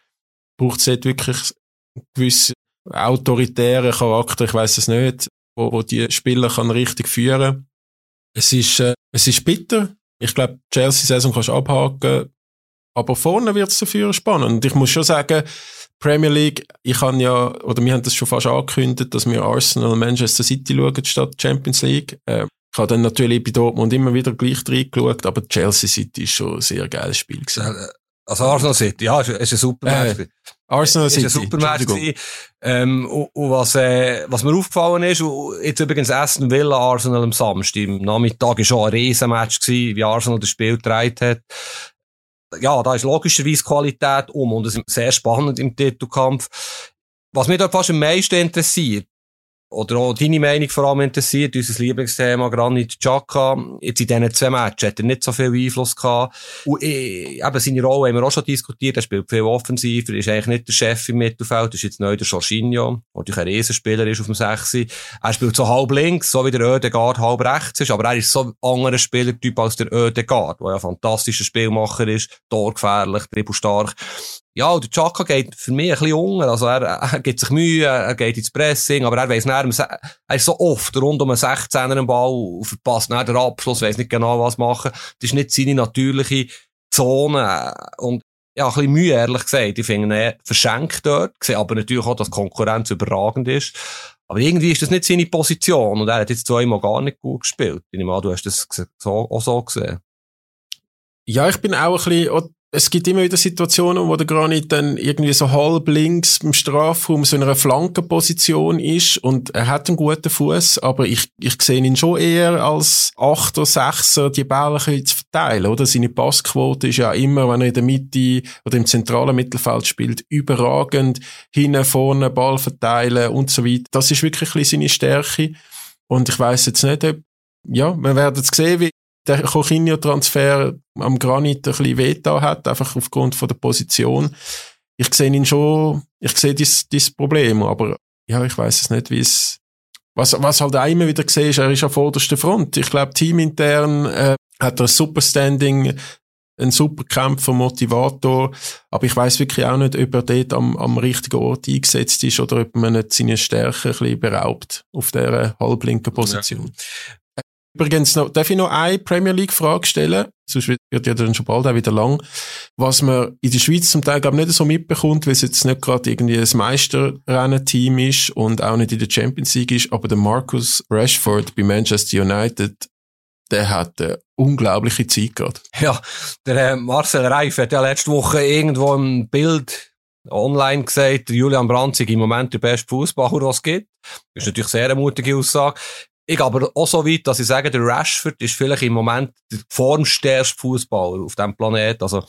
braucht es jetzt wirklich einen gewissen autoritären Charakter, ich weiß es nicht, wo, wo die Spieler kann richtig führen. Es ist, äh, es ist bitter. Ich glaube, Chelsea-Saison kannst du abhaken, aber vorne wird es dafür spannend. Und ich muss schon sagen, Premier League, ich habe ja, oder wir haben das schon fast angekündigt, dass wir Arsenal Manchester City schauen statt Champions League. Äh, ich habe dann natürlich bei Dortmund immer wieder gleich reingeschaut, aber Chelsea City ist schon ein sehr geiles Spiel gewesen. Äh, also Arsenal City, ja, ist ein super Match. Äh, Arsenal City. Ist ein super Match ähm, und, und, was, äh, was mir aufgefallen ist, jetzt übrigens Aston Villa Arsenal am Samstag, im Nachmittag war schon ein Riesenmatch gewesen, wie Arsenal das Spiel gedreht hat ja, da ist logischerweise Qualität um und es ist sehr spannend im Titelkampf. Was mich dort fast am meisten interessiert, oder auch deine Meinung vor allem interessiert, unser Lieblingsthema Granit Xhaka, jetzt in diesen zwei Matches hat er nicht so viel Einfluss gehabt. Und äh, eben seine Rolle haben wir auch schon diskutiert, er spielt viel offensiver, ist eigentlich nicht der Chef im Mittelfeld, ist jetzt neu der Jorginho, der natürlich ein Riesenspieler ist auf dem 6. Er spielt so halb links, so wie der Oedegaard halb rechts ist, aber er ist so ein anderer Spielertyp als der Oedegaard, der ja ein fantastischer Spielmacher ist, torgefährlich, dribbelstark. Ja, der Chaka geht für mich ein bisschen unter. Also er, er gibt sich Mühe, er geht ins Pressing, aber er weiss nicht, er ist so oft rund um einen 16er im Ball und verpasst nicht den Abschluss, weiss nicht genau, was machen. Das ist nicht seine natürliche Zone. Und ja, ein bisschen Mühe, ehrlich gesagt. Ich finde ihn verschenkt dort. Ich sehe aber natürlich auch, dass Konkurrenz überragend ist. Aber irgendwie ist das nicht seine Position. Und er hat jetzt zweimal gar nicht gut gespielt. Ich nehme du hast das auch so gesehen. Ja, ich bin auch ein bisschen es gibt immer wieder Situationen, wo der Granit dann irgendwie so halb links im Strafraum so in einer Flankenposition ist und er hat einen guten Fuß, aber ich, ich sehe ihn schon eher als Achter, Sechser, die Bälle zu verteilen, oder? Seine Passquote ist ja immer, wenn er in der Mitte oder im zentralen Mittelfeld spielt, überragend, hinten, vorne, Ball verteilen und so weiter. Das ist wirklich seine Stärke. Und ich weiß jetzt nicht, ob, ja, wir werden es sehen, wie, der Coutinho-Transfer am Granit ein bisschen wehgetan hat, einfach aufgrund von der Position. Ich sehe ihn schon, ich sehe dieses Problem, aber ja, ich weiß es nicht, wie es, was, was halt auch immer wieder gesehen ist, er ist an vorderster Front. Ich glaube, teamintern äh, hat er ein super Standing, ein super Kämpfer, Motivator, aber ich weiß wirklich auch nicht, ob er dort am, am richtigen Ort eingesetzt ist oder ob man nicht seine Stärke ein bisschen beraubt auf dieser halblinken Position. Ja. Übrigens noch, darf ich noch eine Premier League Frage stellen? Sonst wird ja dann schon bald auch wieder lang. Was man in der Schweiz zum Teil, glaube nicht so mitbekommt, weil es jetzt nicht gerade irgendwie ein Meisterrennen-Team ist und auch nicht in der Champions League ist, aber der Marcus Rashford bei Manchester United, der hat eine unglaubliche Zeit gerade. Ja, der äh, Marcel Reif hat ja letzte Woche irgendwo im Bild online gesagt, Julian sei im Moment der beste Fußballer, was es gibt. Das ist natürlich sehr eine mutige Aussage. Ich aber auch so weit, dass ich sage, der Rashford ist vielleicht im Moment der formstärkste Fußballer auf diesem Planeten. Also,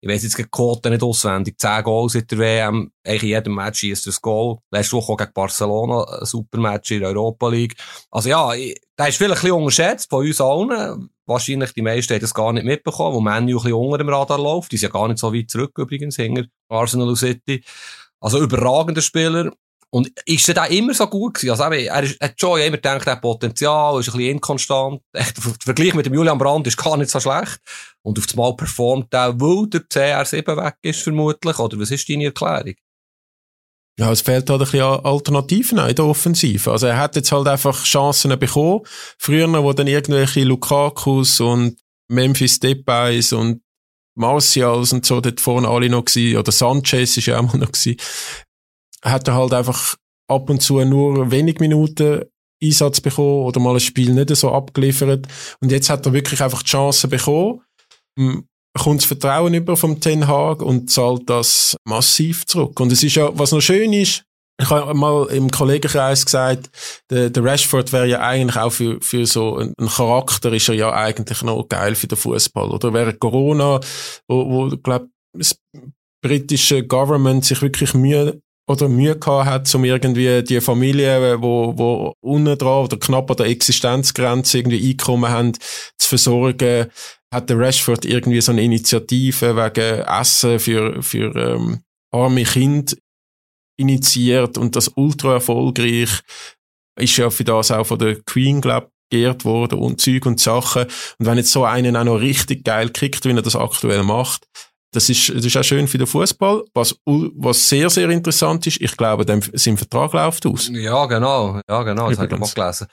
ich weiss jetzt die Quote nicht auswendig. Zehn Goals in der WM. Eigentlich in jedem Match er das Goal. Letzte Woche auch gegen Barcelona ein super Match in der Europa League. Also ja, der ist vielleicht ein bisschen unterschätzt von uns allen. Wahrscheinlich die meisten haben das gar nicht mitbekommen, wo Manu ein bisschen unter dem Radar läuft. Die sind ja gar nicht so weit zurück übrigens, hinter Arsenal und City. Also überragender Spieler. Und ist er da immer so gut gewesen? Also, er, ist, hat schon immer gedacht, er hat Potenzial, ist ein bisschen inkonstant. [LAUGHS] Echt, der Vergleich mit dem Julian Brandt ist gar nicht so schlecht. Und auf das Mal performt er, weil der CR7 weg ist, vermutlich. Oder was ist deine Erklärung? Ja, es fehlt halt ein bisschen Alternativen in der Offensive. Also er hat jetzt halt einfach Chancen bekommen. Früher, wo dann irgendwelche Lukakus und Memphis Depays und Martials und so dort vorne alle noch gewesen, oder Sanchez ist ja auch noch gewesen, hat er halt einfach ab und zu nur wenig Minuten Einsatz bekommen oder mal ein Spiel nicht so abgeliefert. Und jetzt hat er wirklich einfach die Chance bekommen, kommt das Vertrauen über vom Ten Hag und zahlt das massiv zurück. Und es ist ja, was noch schön ist, ich habe mal im Kollegenkreis gesagt, der, der Rashford wäre ja eigentlich auch für, für so einen Charakter ist er ja eigentlich noch geil für den Fußball. Oder während Corona, wo, wo glaube das britische Government sich wirklich Mühe oder Mühe gehabt hat, um irgendwie die Familie, wo, wo unten dran oder knapp an der Existenzgrenze irgendwie Einkommen haben, zu versorgen, hat der Rashford irgendwie so eine Initiative wegen Essen für, für ähm, arme Kinder initiiert und das ultra erfolgreich ist ja für das auch von der Queen, glaub, geehrt worden und Zeug und Sachen. Und wenn jetzt so einen auch noch richtig geil kriegt, wie er das aktuell macht, das ist, das ist auch schön für den Fußball. Was, was sehr, sehr interessant ist, ich glaube, dem, sein Vertrag läuft aus. Ja, genau. Ja, genau. Das habe ich mal gelesen.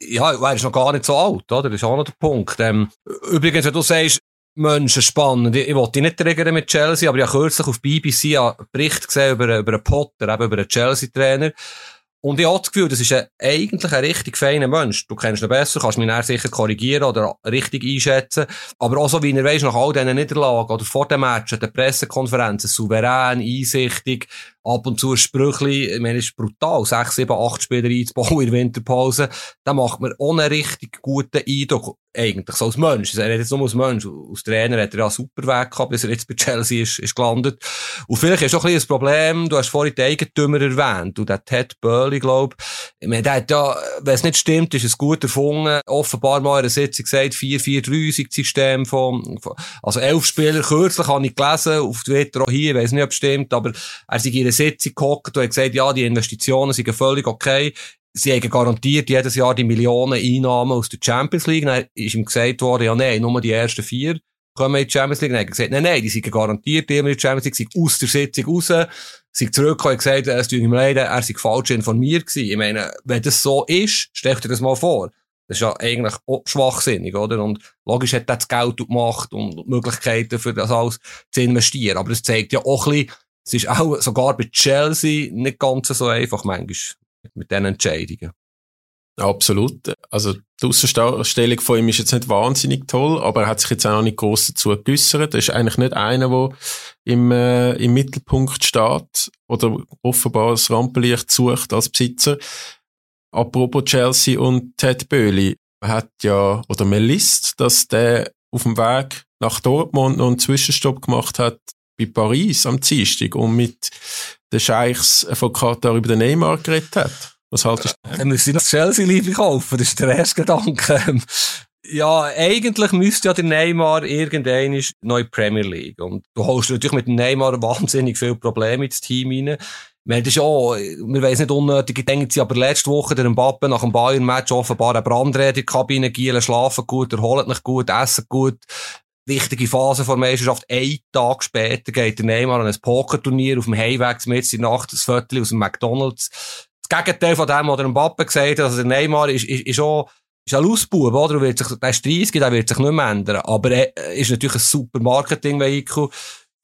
Ja, er ist noch gar nicht so alt, oder? Das ist auch noch der Punkt. Ähm, übrigens, wenn du sagst, Menschen spannend. Ich, ich wollte nicht triggern mit Chelsea, aber ich habe kürzlich auf BBC einen Bericht gesehen über, über einen Potter, eben über einen Chelsea-Trainer. Und ich habe das Gefühl, das ist ein, eigentlich ein richtig feiner Mensch. Du kennst ihn besser, kannst mich dann sicher korrigieren oder richtig einschätzen. Aber auch so, wie er weiss, nach all diesen Niederlagen oder vor dem Match, der Pressekonferenzen, souverän, einsichtig, ab und zu Sprüchli, es ist brutal, sechs, sieben, acht Spieler einzubauen in der Winterpause, da macht man ohne richtig guten Eindruck, eigentlich, so als Mensch. Er hat jetzt nur als Mensch, als Trainer hat er ja einen super Weg gehabt, bis er jetzt bei Chelsea ist, ist gelandet. Und vielleicht ist auch ein ein Problem, du hast vorhin die Eigentümer erwähnt, und der Ted Burley, glaub, ich meine, der hat ja, wenn es nicht stimmt, ist es gut erfunden, offenbar mal in einer Sitzung gesagt, 4-4-3 System von, also elf Spieler, kürzlich habe ich gelesen, auf Twitter auch hier, ich weiss nicht, ob es stimmt, aber er ist einer Sitzung gehockt und gesagt, ja, die Investitionen sind völlig okay. Sie haben garantiert jedes Jahr die Millionen Einnahmen aus der Champions League. Dann ist ihm gesagt worden, ja, nein, nur die ersten vier kommen in die Champions League. Dann hat er gesagt, nein, nein, die sind garantiert immer in die Champions League, sind aus der Sitzung raus, sind zurückgekommen und gesagt, es tut ihm leid, er sei falsch informiert gewesen. Ich meine, wenn das so ist, stell dir das mal vor. Das ist ja eigentlich auch schwachsinnig, oder? Und logisch hat er das Geld und Macht und Möglichkeiten für das alles zu investieren. Aber es zeigt ja auch ein bisschen, es ist auch sogar bei Chelsea nicht ganz so einfach manchmal mit diesen Entscheidungen. Absolut. Also die Ausstellung von ihm ist jetzt nicht wahnsinnig toll, aber er hat sich jetzt auch noch nicht groß dazu geäussert. Er ist eigentlich nicht einer, der im, äh, im Mittelpunkt steht oder offenbar das Rampenlicht sucht als Besitzer. Apropos Chelsea und Ted Böhli hat ja, oder man liest, dass der auf dem Weg nach Dortmund noch einen Zwischenstopp gemacht hat bei Paris am Dienstag und mit den Scheichs von Katar über den Neymar geredet hat. Was haltest du? Dann müsste ich noch Chelsea-Liebe kaufen, das ist der erste Gedanke. [LAUGHS] Ja, eigentlich müsste ja der Neymar irgendein neue Premier League. Und du holst natürlich mit dem Neymar wahnsinnig viele Probleme ins Team rein. Wir haben das auch, wir weiss nicht unnötig gedacht, aber letzte Woche der Mbappe nach dem Bayern-Match offenbar eine Brandrede in der Kabine, Gielen schlafen gut, erholen nicht gut, essen gut wichtige Phase der Meisterschaft. Ein Tag später geht der Neymar an ein Pokerturnier auf dem Heimweg mit in der Nacht, das Viertel aus dem McDonalds. Das Gegenteil von dem, was der Mbappe gesagt hat, also der Neymar ist, ist, ist auch, ist ein Lausbub, oder? Wird sich, der ist 30, der wird sich nicht mehr ändern. Aber er ist natürlich ein super Marketing-Vehikel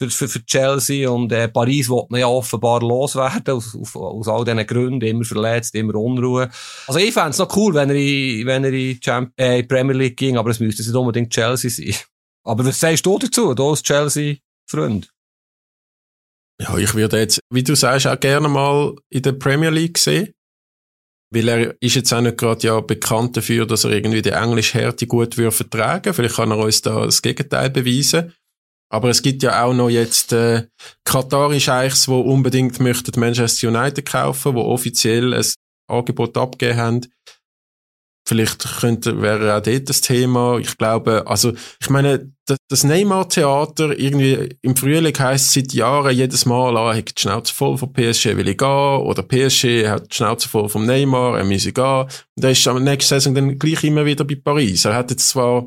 für, für, für Chelsea und äh, Paris wollte man ja offenbar loswerden, aus, aus, aus all diesen Gründen, immer verletzt, immer Unruhe. Also ich fände es noch cool, wenn er in, wenn er in Champ äh, Premier League ging, aber es müsste nicht unbedingt Chelsea sein. Aber was sagst du dazu, du als Chelsea-Freund? Ja, ich würde jetzt, wie du sagst, auch gerne mal in der Premier League sehen. Weil er ist jetzt auch nicht gerade ja bekannt dafür, dass er irgendwie die englische Härte gut würde vertragen. Vielleicht kann er uns da das Gegenteil beweisen. Aber es gibt ja auch noch jetzt äh, katarische Eichs, die unbedingt möchten Manchester United kaufen, wo offiziell ein Angebot abgegeben haben. Vielleicht könnte, wäre auch dort das Thema. Ich glaube, also, ich meine, das, Neymar-Theater, irgendwie im Frühling heisst seit Jahren jedes Mal, ah, er hat die Schnauze voll von PSG, will ich gehen, oder PSG hat die Schnauze voll vom Neymar, er muss gehen. Und er ist am nächsten Saison dann gleich immer wieder bei Paris. Er hat jetzt zwar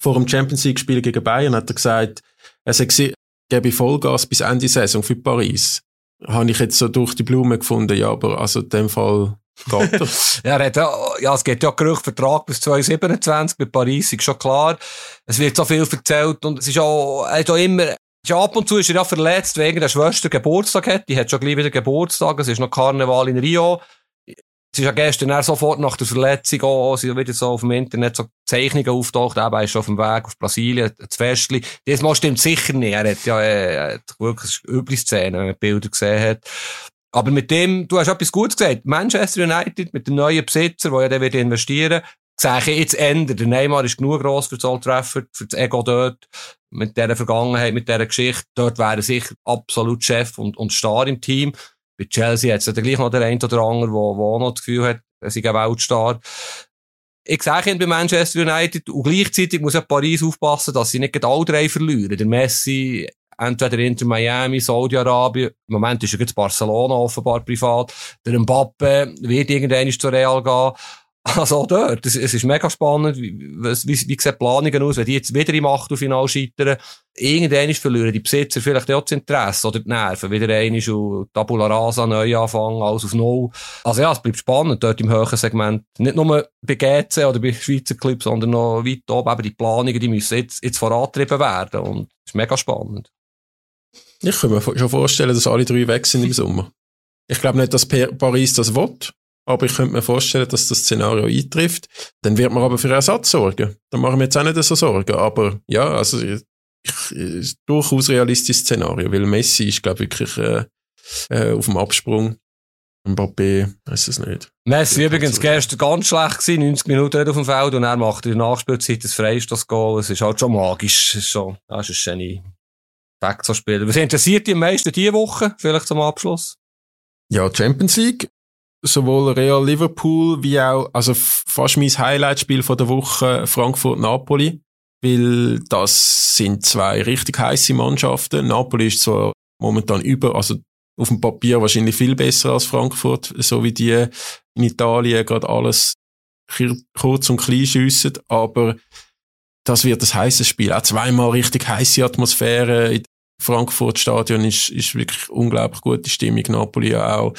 vor dem Champions League-Spiel gegen Bayern, hat er gesagt, er sei, gebe Vollgas bis Ende Saison für Paris. Habe ich jetzt so durch die Blume gefunden, ja, aber also in dem Fall [LAUGHS] ja, er hat ja, es geht ja Gerücht Vertrag bis 2027 bei Paris, ist schon klar. Es wird so viel erzählt und es ist auch, er hat auch immer, ja, ab und zu ist er ja verletzt, wegen der Schwester Geburtstag hat. Die hat schon gleich wieder Geburtstag. Es ist noch Karneval in Rio. Es ist ja gestern auch sofort nach der Verletzung auch, sind wieder so auf dem Internet so Zeichnungen auftaucht, eben, er ist schon auf dem Weg auf Brasilien, das Festli. Diesmal stimmt sicher nicht. Er hat ja, äh, er wirklich üble Szenen, wenn man Bilder gesehen hat. Aber mit dem, du hast etwas Gutes gesagt. Manchester United mit dem neuen Besitzer, der ja dann wird investieren, sehe ich jetzt ändern. Der Neymar ist genug gross für Old Trafford, für das Ego dort, mit dieser Vergangenheit, mit dieser Geschichte. Dort wäre er sicher absolut Chef und, und Star im Team. Bei Chelsea hat es ja gleich noch der ein oder andere, der, auch noch das Gefühl hat, er sei ein Weltstar. Ich sage ihn bei Manchester United und gleichzeitig muss ja Paris aufpassen, dass sie nicht alle drei verlieren. Der Messi entweder Inter Miami, Saudi-Arabien, im Moment ist er jetzt Barcelona offenbar privat, der Mbappe wird irgendwann zu Real gehen. [LAUGHS] Also dort, es, ist mega spannend, wie, wie, wie sehen Planungen aus, wenn die jetzt wieder im Achtelfinale scheitern, irgendwann verlieren die Besitzer vielleicht auch das Interesse oder die Nerven, wieder einmal und Tabula Rasa neu anfangen, alles auf Null. Also ja, es bleibt spannend dort im höheren Segment. Nicht nur bei GC oder bei Schweizer Clubs, sondern noch weit oben, eben die Planungen, die müssen jetzt, jetzt werden und es ist mega spannend. Ich kann mir schon vorstellen, dass alle drei weg sind im Sommer. Ich glaube nicht, dass Paris das will, aber ich könnte mir vorstellen, dass das Szenario eintrifft. Dann wird man aber für Ersatz sorgen. Dann machen wir jetzt auch nicht so Sorgen. Aber ja, also ich, ich, durchaus realistisches Szenario, weil Messi ist, glaube ich, wirklich äh, äh, auf dem Absprung. Mbappé, weiß es nicht. Messi übrigens gestern ganz schlecht gewesen, 90 Minuten auf dem Feld und er macht in der Nachspielzeit das Freistoß-Goal. Es ist halt schon magisch. Es ist schon, das ist ein Genie. Wegzuspielen. Was interessiert dich am meisten diese Woche? Vielleicht zum Abschluss? Ja, Champions League. Sowohl Real Liverpool wie auch, also fast mein Highlight-Spiel der Woche Frankfurt-Napoli. Weil das sind zwei richtig heiße Mannschaften. Napoli ist zwar momentan über, also auf dem Papier wahrscheinlich viel besser als Frankfurt, so wie die in Italien gerade alles kurz und klein schiessen, aber das wird das heiße Spiel. Auch zweimal richtig heiße Atmosphäre. Frankfurt Stadion ist, ist wirklich unglaublich gute Stimmung, Napoli ja auch.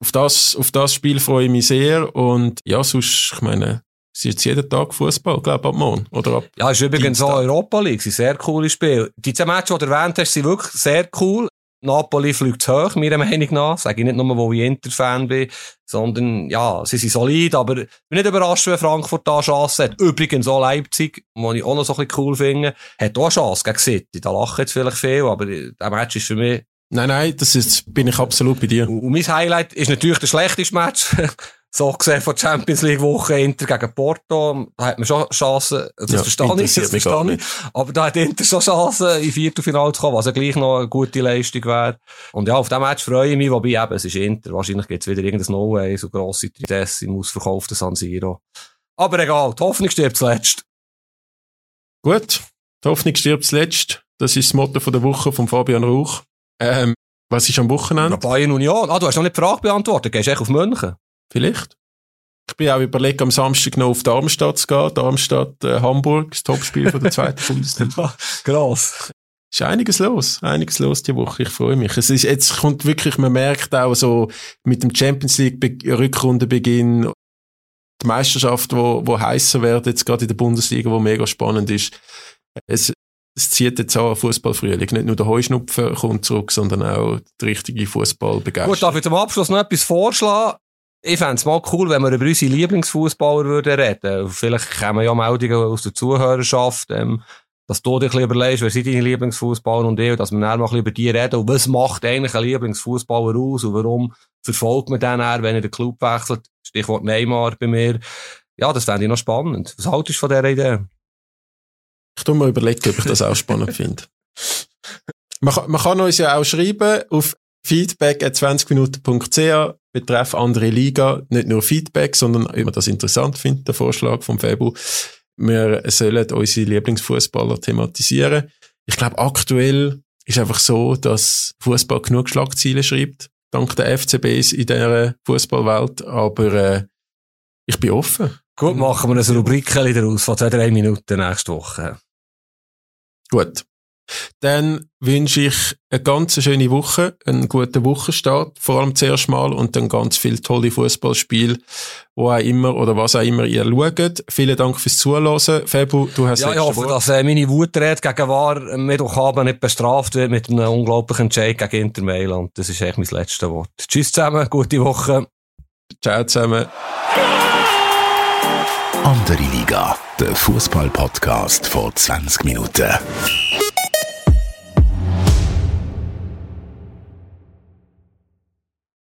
Auf das, auf das Spiel freue ich mich sehr und ja, sonst, ich meine, es ist jetzt jeden Tag Fußball, glaube ich, ab morgen. Oder ab ja, ist übrigens auch Europa League, ein sehr cooles Spiel. Die zwei Matches, die du erwähnt hast, sind wirklich sehr cool. Napoli fliegt zu hoch, meiner Meinung nach. Sage ich nicht nur, weil ich Inter-Fan bin, sondern, ja, sie sind solid, aber ich bin nicht überrascht, wenn Frankfurt da Chance hat. Übrigens auch Leipzig, was ich auch noch so ein bisschen cool finde, hat auch eine Chance gegen City. Da lachen jetzt vielleicht viel, aber der Match ist für mich Nein, nein, das ist, bin ich absolut bei dir. Und mein Highlight ist natürlich der schlechteste Match. [LAUGHS] so gesehen von Champions League Woche Inter gegen Porto, da hat man schon Chancen, das ja, verstehe ich, das verstehe ich. Aber da hat Inter schon Chancen, in Viertelfinale zu kommen, was ja gleich noch eine gute Leistung wäre. Und ja, auf dem Match freue ich mich, wobei eben, es ist Inter, wahrscheinlich gibt es wieder irgendein No-Way, so grosse Tristesse im ausverkauften San Siro. Aber egal, die Hoffnung stirbt zuletzt. Gut, die Hoffnung stirbt zuletzt. Das ist das Motto von der Woche von Fabian Rauch. Ähm, was ist am Wochenende? Bayern Union. Ah, du hast noch nicht die Frage beantwortet. Gehst du echt auf München? Vielleicht. Ich bin auch überlegt, am Samstag noch auf Darmstadt zu gehen. Darmstadt, äh, Hamburg, das Topspiel von der zweiten [LAUGHS] Bundesliga. Krass. Ist einiges los, einiges los die Woche. Ich freue mich. Es ist, jetzt kommt wirklich, man merkt auch so mit dem Champions League Rückrundenbeginn, die Meisterschaft, wo, wo heißer wird, jetzt gerade in der Bundesliga, wo mega spannend ist. Es, es zieht jetzt auch Fußballfrühling. Nicht nur der Heuschnupfen kommt zurück, sondern auch die richtige Fußballbegeisterung. Gut, darf ich zum Abschluss noch etwas vorschlagen? Ich fände es mal cool, wenn wir über unsere Lieblingsfußballer würden reden. Vielleicht kommen ja Meldungen aus der Zuhörerschaft, ähm, dass du bisschen überlegst, wer sind deine Lieblingsfußballer und ich, dass wir dann mal über die reden. Und was macht eigentlich ein Lieblingsfußballer aus und warum verfolgt man den dann, wenn er den Club wechselt? Stichwort Neymar bei mir. Ja, das fände ich noch spannend. Was haltest du von dieser Idee? Ich tu mir überlegen, ob ich das auch spannend finde. Man, man kann uns ja auch schreiben auf feedback.20minuten.ch betreff andere Liga, nicht nur Feedback, sondern ob man das interessant findet, der Vorschlag vom Fabu. Wir sollen unsere Lieblingsfußballer thematisieren. Ich glaube, aktuell ist einfach so, dass Fußball genug Schlagziele schreibt, dank der FCBs in dieser Fußballwelt, aber äh, ich bin offen. Gut, machen wir eine Rubrik daraus von zwei, drei Minuten nächste Woche. Gut. Dann wünsche ich eine ganz schöne Woche, einen guten Wochenstart, vor allem zuerst mal, und dann ganz viele tolle Fußballspiele, wo auch immer oder was auch immer ihr schaut. Vielen Dank fürs Zuhören. Febu, du hast Ja, ich hoffe, Wort. dass äh, meine Wutrede gegen War Mittwochabend nicht bestraft wird mit einem unglaublichen Entscheid gegen Inter Mailand. Das ist echt mein letztes Wort. Tschüss zusammen, gute Woche. Ciao zusammen. Andere Liga, der Fußball-Podcast vor 20 Minuten.